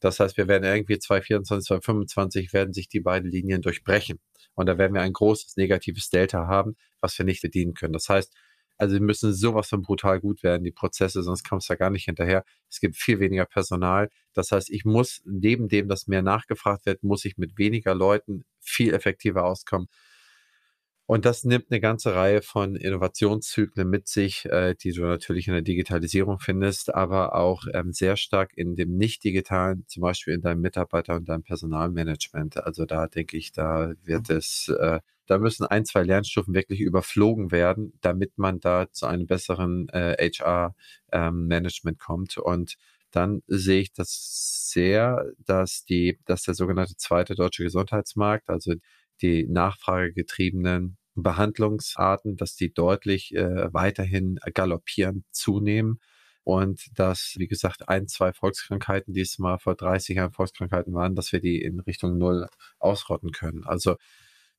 Das heißt, wir werden irgendwie 2024, 2025 werden sich die beiden Linien durchbrechen. Und da werden wir ein großes negatives Delta haben, was wir nicht bedienen können. Das heißt, also sie müssen sowas von brutal gut werden, die Prozesse, sonst kommst du da gar nicht hinterher. Es gibt viel weniger Personal. Das heißt, ich muss neben dem, dass mehr nachgefragt wird, muss ich mit weniger Leuten viel effektiver auskommen. Und das nimmt eine ganze Reihe von Innovationszyklen mit sich, äh, die du natürlich in der Digitalisierung findest, aber auch ähm, sehr stark in dem nicht-digitalen, zum Beispiel in deinem Mitarbeiter- und deinem Personalmanagement. Also da denke ich, da wird es, äh, da müssen ein, zwei Lernstufen wirklich überflogen werden, damit man da zu einem besseren äh, HR-Management ähm, kommt. Und dann sehe ich das sehr, dass die, dass der sogenannte zweite deutsche Gesundheitsmarkt, also die nachfragegetriebenen Behandlungsarten, dass die deutlich äh, weiterhin galoppieren, zunehmen und dass, wie gesagt, ein, zwei Volkskrankheiten, die es mal vor 30 Jahren Volkskrankheiten waren, dass wir die in Richtung Null ausrotten können. Also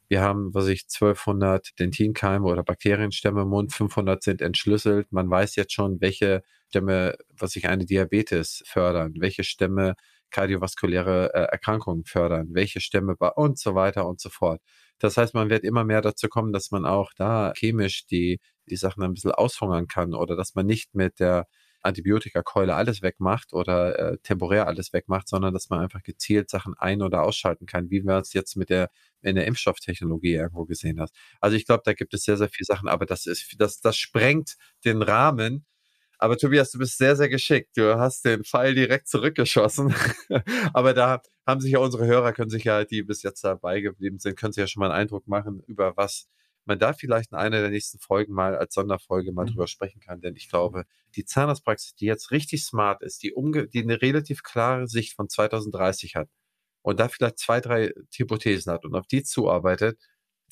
wir haben, was ich, 1200 Dentinkeime oder Bakterienstämme im Mund, 500 sind entschlüsselt. Man weiß jetzt schon, welche Stämme, was ich, eine Diabetes fördern, welche Stämme kardiovaskuläre äh, Erkrankungen fördern, welche Stämme und so weiter und so fort. Das heißt, man wird immer mehr dazu kommen, dass man auch da chemisch die, die Sachen ein bisschen aushungern kann oder dass man nicht mit der Antibiotikakeule alles wegmacht oder äh, temporär alles wegmacht, sondern dass man einfach gezielt Sachen ein- oder ausschalten kann, wie man es jetzt mit der in der Impfstofftechnologie irgendwo gesehen hat. Also ich glaube, da gibt es sehr, sehr viele Sachen, aber das ist, das, das sprengt den Rahmen aber Tobias, du bist sehr, sehr geschickt. Du hast den Pfeil direkt zurückgeschossen. (laughs) Aber da haben sich ja unsere Hörer, können sich ja, die bis jetzt dabei geblieben sind, können sich ja schon mal einen Eindruck machen, über was man da vielleicht in einer der nächsten Folgen mal als Sonderfolge mal mhm. drüber sprechen kann. Denn ich glaube, die Zahnarztpraxis, die jetzt richtig smart ist, die, umge die eine relativ klare Sicht von 2030 hat und da vielleicht zwei, drei Hypothesen hat und auf die zuarbeitet,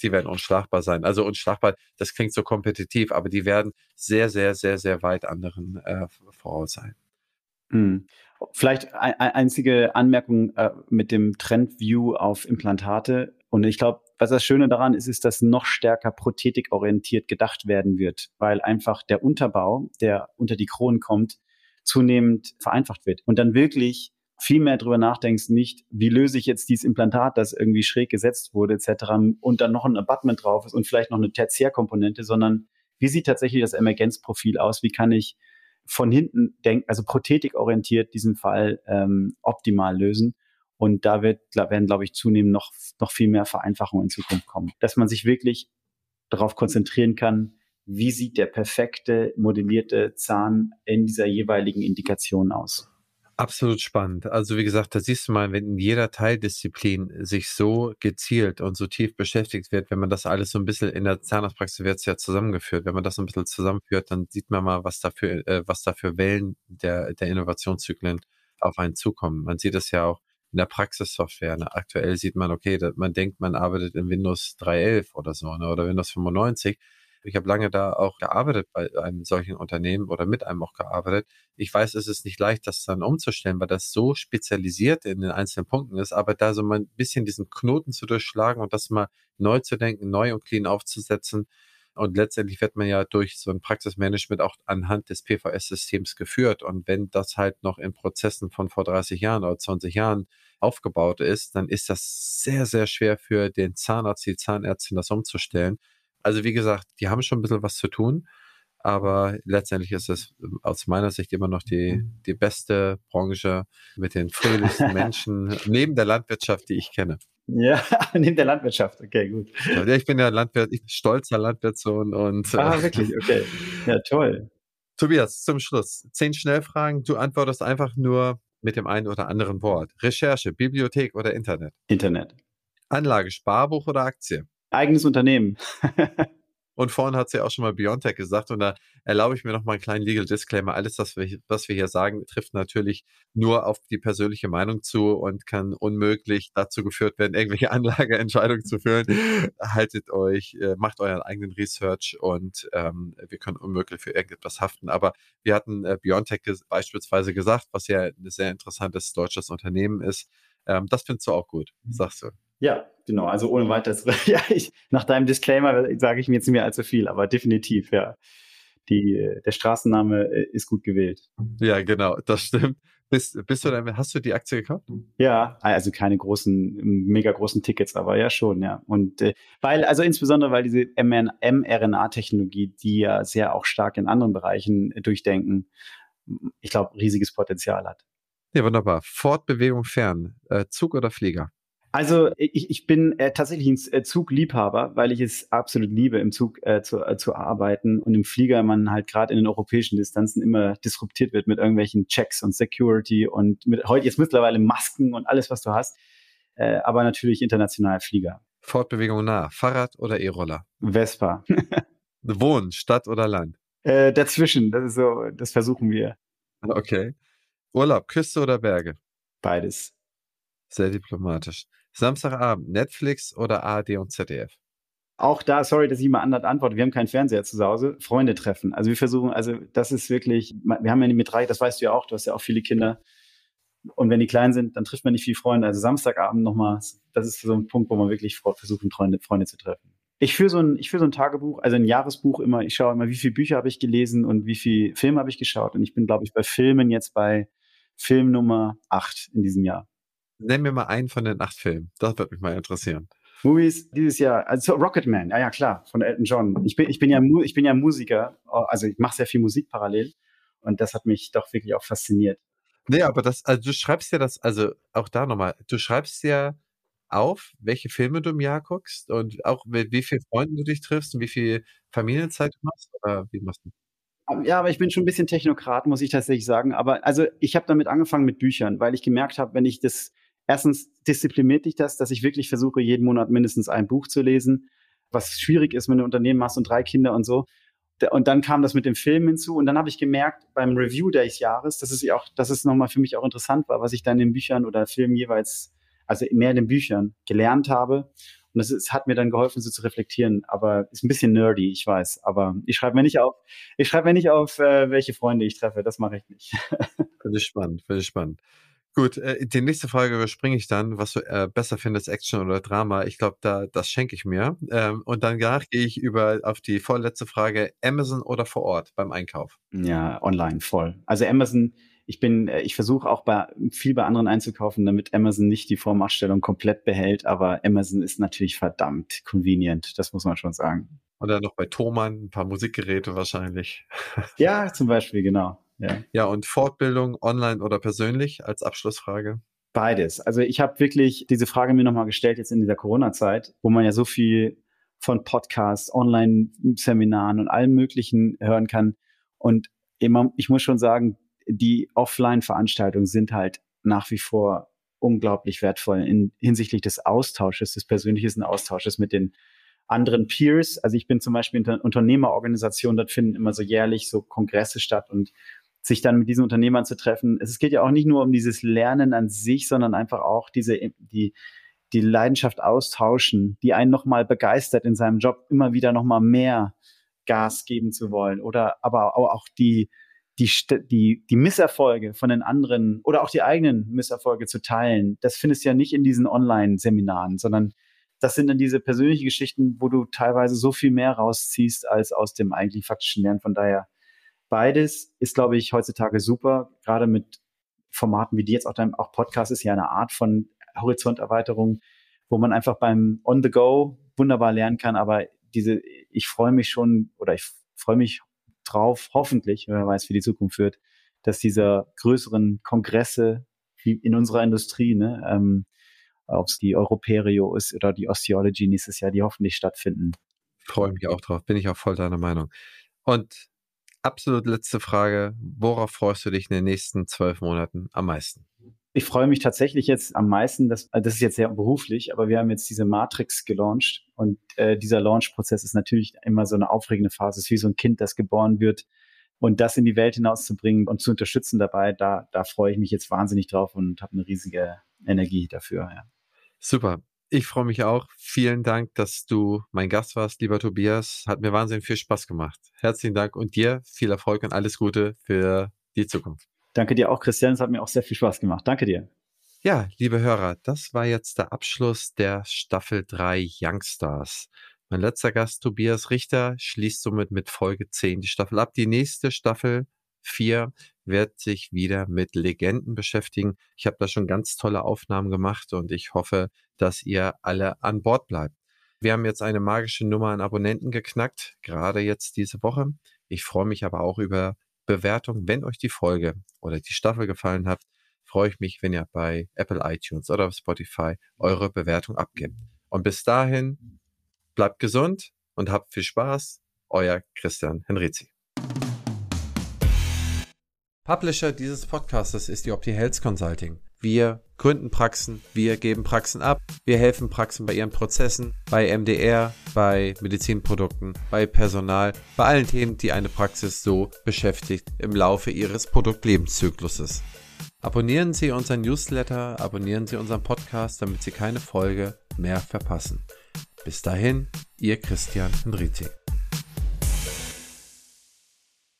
die werden unschlagbar sein. Also unschlagbar, das klingt so kompetitiv, aber die werden sehr, sehr, sehr, sehr weit anderen äh, voraus sein. Hm. Vielleicht ein, einzige Anmerkung äh, mit dem Trendview auf Implantate. Und ich glaube, was das Schöne daran ist, ist, dass noch stärker prothetikorientiert gedacht werden wird, weil einfach der Unterbau, der unter die Kronen kommt, zunehmend vereinfacht wird. Und dann wirklich viel mehr drüber nachdenkst, nicht, wie löse ich jetzt dieses Implantat, das irgendwie schräg gesetzt wurde, etc., und dann noch ein Abutment drauf ist und vielleicht noch eine Tertiärkomponente, sondern wie sieht tatsächlich das Emergenzprofil aus? Wie kann ich von hinten denken, also prothetikorientiert diesen Fall ähm, optimal lösen? Und da wird, werden, glaube ich, zunehmend noch, noch viel mehr Vereinfachungen in Zukunft kommen. Dass man sich wirklich darauf konzentrieren kann, wie sieht der perfekte modellierte Zahn in dieser jeweiligen Indikation aus. Absolut spannend. Also wie gesagt, da siehst du mal, wenn in jeder Teildisziplin sich so gezielt und so tief beschäftigt wird, wenn man das alles so ein bisschen in der Zahnarztpraxis wird es ja zusammengeführt. Wenn man das so ein bisschen zusammenführt, dann sieht man mal, was dafür, äh, was da für Wellen der, der Innovationszyklen auf einen zukommen. Man sieht es ja auch in der Praxissoftware. Aktuell sieht man, okay, man denkt, man arbeitet in Windows 3.11 oder so, ne? oder Windows 95 ich habe lange da auch gearbeitet bei einem solchen Unternehmen oder mit einem auch gearbeitet. Ich weiß, es ist nicht leicht, das dann umzustellen, weil das so spezialisiert in den einzelnen Punkten ist, aber da so mal ein bisschen diesen Knoten zu durchschlagen und das mal neu zu denken, neu und clean aufzusetzen. Und letztendlich wird man ja durch so ein Praxismanagement auch anhand des PVS-Systems geführt. Und wenn das halt noch in Prozessen von vor 30 Jahren oder 20 Jahren aufgebaut ist, dann ist das sehr, sehr schwer für den Zahnarzt, die Zahnärztin das umzustellen. Also wie gesagt, die haben schon ein bisschen was zu tun, aber letztendlich ist es ähm, aus meiner Sicht immer noch die, mhm. die beste Branche mit den fröhlichsten Menschen (laughs) neben der Landwirtschaft, die ich kenne. Ja, (laughs) neben der Landwirtschaft, okay, gut. Ich bin ja Landwirt, ich bin stolzer Landwirtssohn und. Ah, äh, wirklich, okay. Ja, toll. Tobias, zum Schluss. Zehn Schnellfragen. Du antwortest einfach nur mit dem einen oder anderen Wort. Recherche, Bibliothek oder Internet? Internet. Anlage, Sparbuch oder Aktie? Eigenes Unternehmen. (laughs) Und vorhin hat sie ja auch schon mal Biontech gesagt und da erlaube ich mir noch mal einen kleinen Legal Disclaimer. Alles, was wir, was wir hier sagen, trifft natürlich nur auf die persönliche Meinung zu und kann unmöglich dazu geführt werden, irgendwelche (laughs) Anlageentscheidungen zu führen. Haltet euch, äh, macht euren eigenen Research und ähm, wir können unmöglich für irgendetwas haften. Aber wir hatten äh, Biontech beispielsweise gesagt, was ja ein sehr interessantes deutsches Unternehmen ist. Ähm, das findest du auch gut, sagst du. Ja, genau. Also ohne weiteres. (laughs) ja, ich, nach deinem Disclaimer sage ich mir jetzt nicht mehr allzu viel, aber definitiv, ja. Die, der Straßenname äh, ist gut gewählt. Ja, genau, das stimmt. Bist, bist du dann, hast du die Aktie gekauft? Ja, also keine großen, mega großen Tickets, aber ja schon, ja. Und äh, weil, also insbesondere, weil diese mRNA-Technologie, die ja sehr auch stark in anderen Bereichen durchdenken, ich glaube, riesiges Potenzial hat. Ja, wunderbar. Fortbewegung fern. Äh, Zug oder Flieger? Also ich, ich bin äh, tatsächlich ein äh, Zugliebhaber, weil ich es absolut liebe, im Zug äh, zu, äh, zu arbeiten und im Flieger man halt gerade in den europäischen Distanzen immer disruptiert wird mit irgendwelchen Checks und Security und mit heute jetzt mittlerweile Masken und alles, was du hast. Äh, aber natürlich international Flieger. Fortbewegung nah. Fahrrad oder E-Roller? Vespa. (laughs) Wohnen, Stadt oder Land? Äh, dazwischen, das ist so, das versuchen wir. Okay. Urlaub, Küste oder Berge? Beides. Sehr diplomatisch. Samstagabend, Netflix oder ARD und ZDF? Auch da, sorry, dass ich mal anders antworte, wir haben keinen Fernseher zu Hause, Freunde treffen. Also wir versuchen, also das ist wirklich, wir haben ja mit drei, das weißt du ja auch, du hast ja auch viele Kinder. Und wenn die klein sind, dann trifft man nicht viele Freunde. Also Samstagabend nochmal, das ist so ein Punkt, wo man wirklich versucht, Freunde, Freunde zu treffen. Ich führe so ein, ich führe so ein Tagebuch, also ein Jahresbuch immer. Ich schaue immer, wie viele Bücher habe ich gelesen und wie viele Filme habe ich geschaut. Und ich bin, glaube ich, bei Filmen jetzt bei Film Nummer 8 in diesem Jahr. Nenn mir mal einen von den acht Filmen. Das würde mich mal interessieren. Movies dieses Jahr, also Rocketman, ja, ja, klar, von Elton John. Ich bin, ich bin ja, ich bin ja Musiker, also ich mache sehr viel Musik parallel und das hat mich doch wirklich auch fasziniert. Nee, aber das, also du schreibst ja das, also auch da nochmal, du schreibst ja auf, welche Filme du im Jahr guckst und auch mit wie vielen Freunden du dich triffst und wie viel Familienzeit du machst oder wie machst du? Ja, aber ich bin schon ein bisschen Technokrat, muss ich tatsächlich sagen. Aber also ich habe damit angefangen mit Büchern, weil ich gemerkt habe, wenn ich das erstens diszipliniert dich das, dass ich wirklich versuche, jeden Monat mindestens ein Buch zu lesen, was schwierig ist, wenn du ein Unternehmen hast und drei Kinder und so. Und dann kam das mit dem Film hinzu und dann habe ich gemerkt beim Review des Jahres, dass es auch, dass es nochmal für mich auch interessant war, was ich dann in den Büchern oder Filmen jeweils, also mehr in den Büchern gelernt habe. Und das ist, hat mir dann geholfen, so zu reflektieren. Aber ist ein bisschen nerdy, ich weiß. Aber ich schreibe mir nicht auf, ich schreibe mir nicht auf, äh, welche Freunde ich treffe. Das mache ich nicht. (laughs) finde ich spannend, finde ich spannend. Gut, äh, die nächste Frage überspringe ich dann, was du äh, besser findest, Action oder Drama. Ich glaube, da das schenke ich mir. Ähm, und dann danach gehe ich über auf die vorletzte Frage: Amazon oder vor Ort beim Einkauf? Ja, online voll. Also Amazon. Ich bin, äh, ich versuche auch bei viel bei anderen einzukaufen, damit Amazon nicht die Vormachtstellung komplett behält. Aber Amazon ist natürlich verdammt convenient. Das muss man schon sagen. Oder noch bei Thomann ein paar Musikgeräte wahrscheinlich. Ja, zum Beispiel genau. Ja. ja, und Fortbildung online oder persönlich als Abschlussfrage? Beides. Also ich habe wirklich diese Frage mir nochmal gestellt jetzt in dieser Corona-Zeit, wo man ja so viel von Podcasts, Online-Seminaren und allem Möglichen hören kann. Und immer, ich muss schon sagen, die Offline-Veranstaltungen sind halt nach wie vor unglaublich wertvoll in, hinsichtlich des Austausches, des persönlichen Austausches mit den anderen Peers. Also ich bin zum Beispiel in der Unternehmerorganisation, dort finden immer so jährlich so Kongresse statt und sich dann mit diesen Unternehmern zu treffen. Es geht ja auch nicht nur um dieses Lernen an sich, sondern einfach auch diese, die, die Leidenschaft austauschen, die einen nochmal begeistert in seinem Job, immer wieder nochmal mehr Gas geben zu wollen oder aber auch die, die, die, die Misserfolge von den anderen oder auch die eigenen Misserfolge zu teilen. Das findest du ja nicht in diesen Online-Seminaren, sondern das sind dann diese persönlichen Geschichten, wo du teilweise so viel mehr rausziehst als aus dem eigentlich faktischen Lernen. Von daher Beides ist, glaube ich, heutzutage super, gerade mit Formaten wie die jetzt auch dein auch Podcast ist ja eine Art von Horizonterweiterung, wo man einfach beim On the Go wunderbar lernen kann. Aber diese, ich freue mich schon oder ich freue mich drauf, hoffentlich, wer weiß, wie die Zukunft wird, dass diese größeren Kongresse wie in unserer Industrie, ne, ähm, ob es die Europerio ist oder die Osteology nächstes Jahr, die hoffentlich stattfinden. Freue mich auch drauf, bin ich auch voll deiner Meinung. Und absolut letzte Frage. Worauf freust du dich in den nächsten zwölf Monaten am meisten? Ich freue mich tatsächlich jetzt am meisten, das, das ist jetzt sehr beruflich, aber wir haben jetzt diese Matrix gelauncht und äh, dieser Launch-Prozess ist natürlich immer so eine aufregende Phase. Es ist wie so ein Kind, das geboren wird und das in die Welt hinauszubringen und zu unterstützen dabei, da, da freue ich mich jetzt wahnsinnig drauf und habe eine riesige Energie dafür. Ja. Super. Ich freue mich auch. Vielen Dank, dass du mein Gast warst, lieber Tobias. Hat mir wahnsinnig viel Spaß gemacht. Herzlichen Dank und dir viel Erfolg und alles Gute für die Zukunft. Danke dir auch, Christian. Es hat mir auch sehr viel Spaß gemacht. Danke dir. Ja, liebe Hörer, das war jetzt der Abschluss der Staffel 3 Youngstars. Mein letzter Gast, Tobias Richter, schließt somit mit Folge 10 die Staffel ab. Die nächste Staffel 4 wird sich wieder mit Legenden beschäftigen. Ich habe da schon ganz tolle Aufnahmen gemacht und ich hoffe, dass ihr alle an Bord bleibt. Wir haben jetzt eine magische Nummer an Abonnenten geknackt, gerade jetzt diese Woche. Ich freue mich aber auch über Bewertungen. Wenn euch die Folge oder die Staffel gefallen hat, freue ich mich, wenn ihr bei Apple iTunes oder Spotify eure Bewertung abgebt. Und bis dahin, bleibt gesund und habt viel Spaß. Euer Christian Henrizi. Publisher dieses Podcastes ist die Opti Health Consulting. Wir gründen Praxen, wir geben Praxen ab, wir helfen Praxen bei ihren Prozessen, bei MDR, bei Medizinprodukten, bei Personal, bei allen Themen, die eine Praxis so beschäftigt im Laufe ihres Produktlebenszykluses. Abonnieren Sie unseren Newsletter, abonnieren Sie unseren Podcast, damit Sie keine Folge mehr verpassen. Bis dahin, Ihr Christian Henrizi.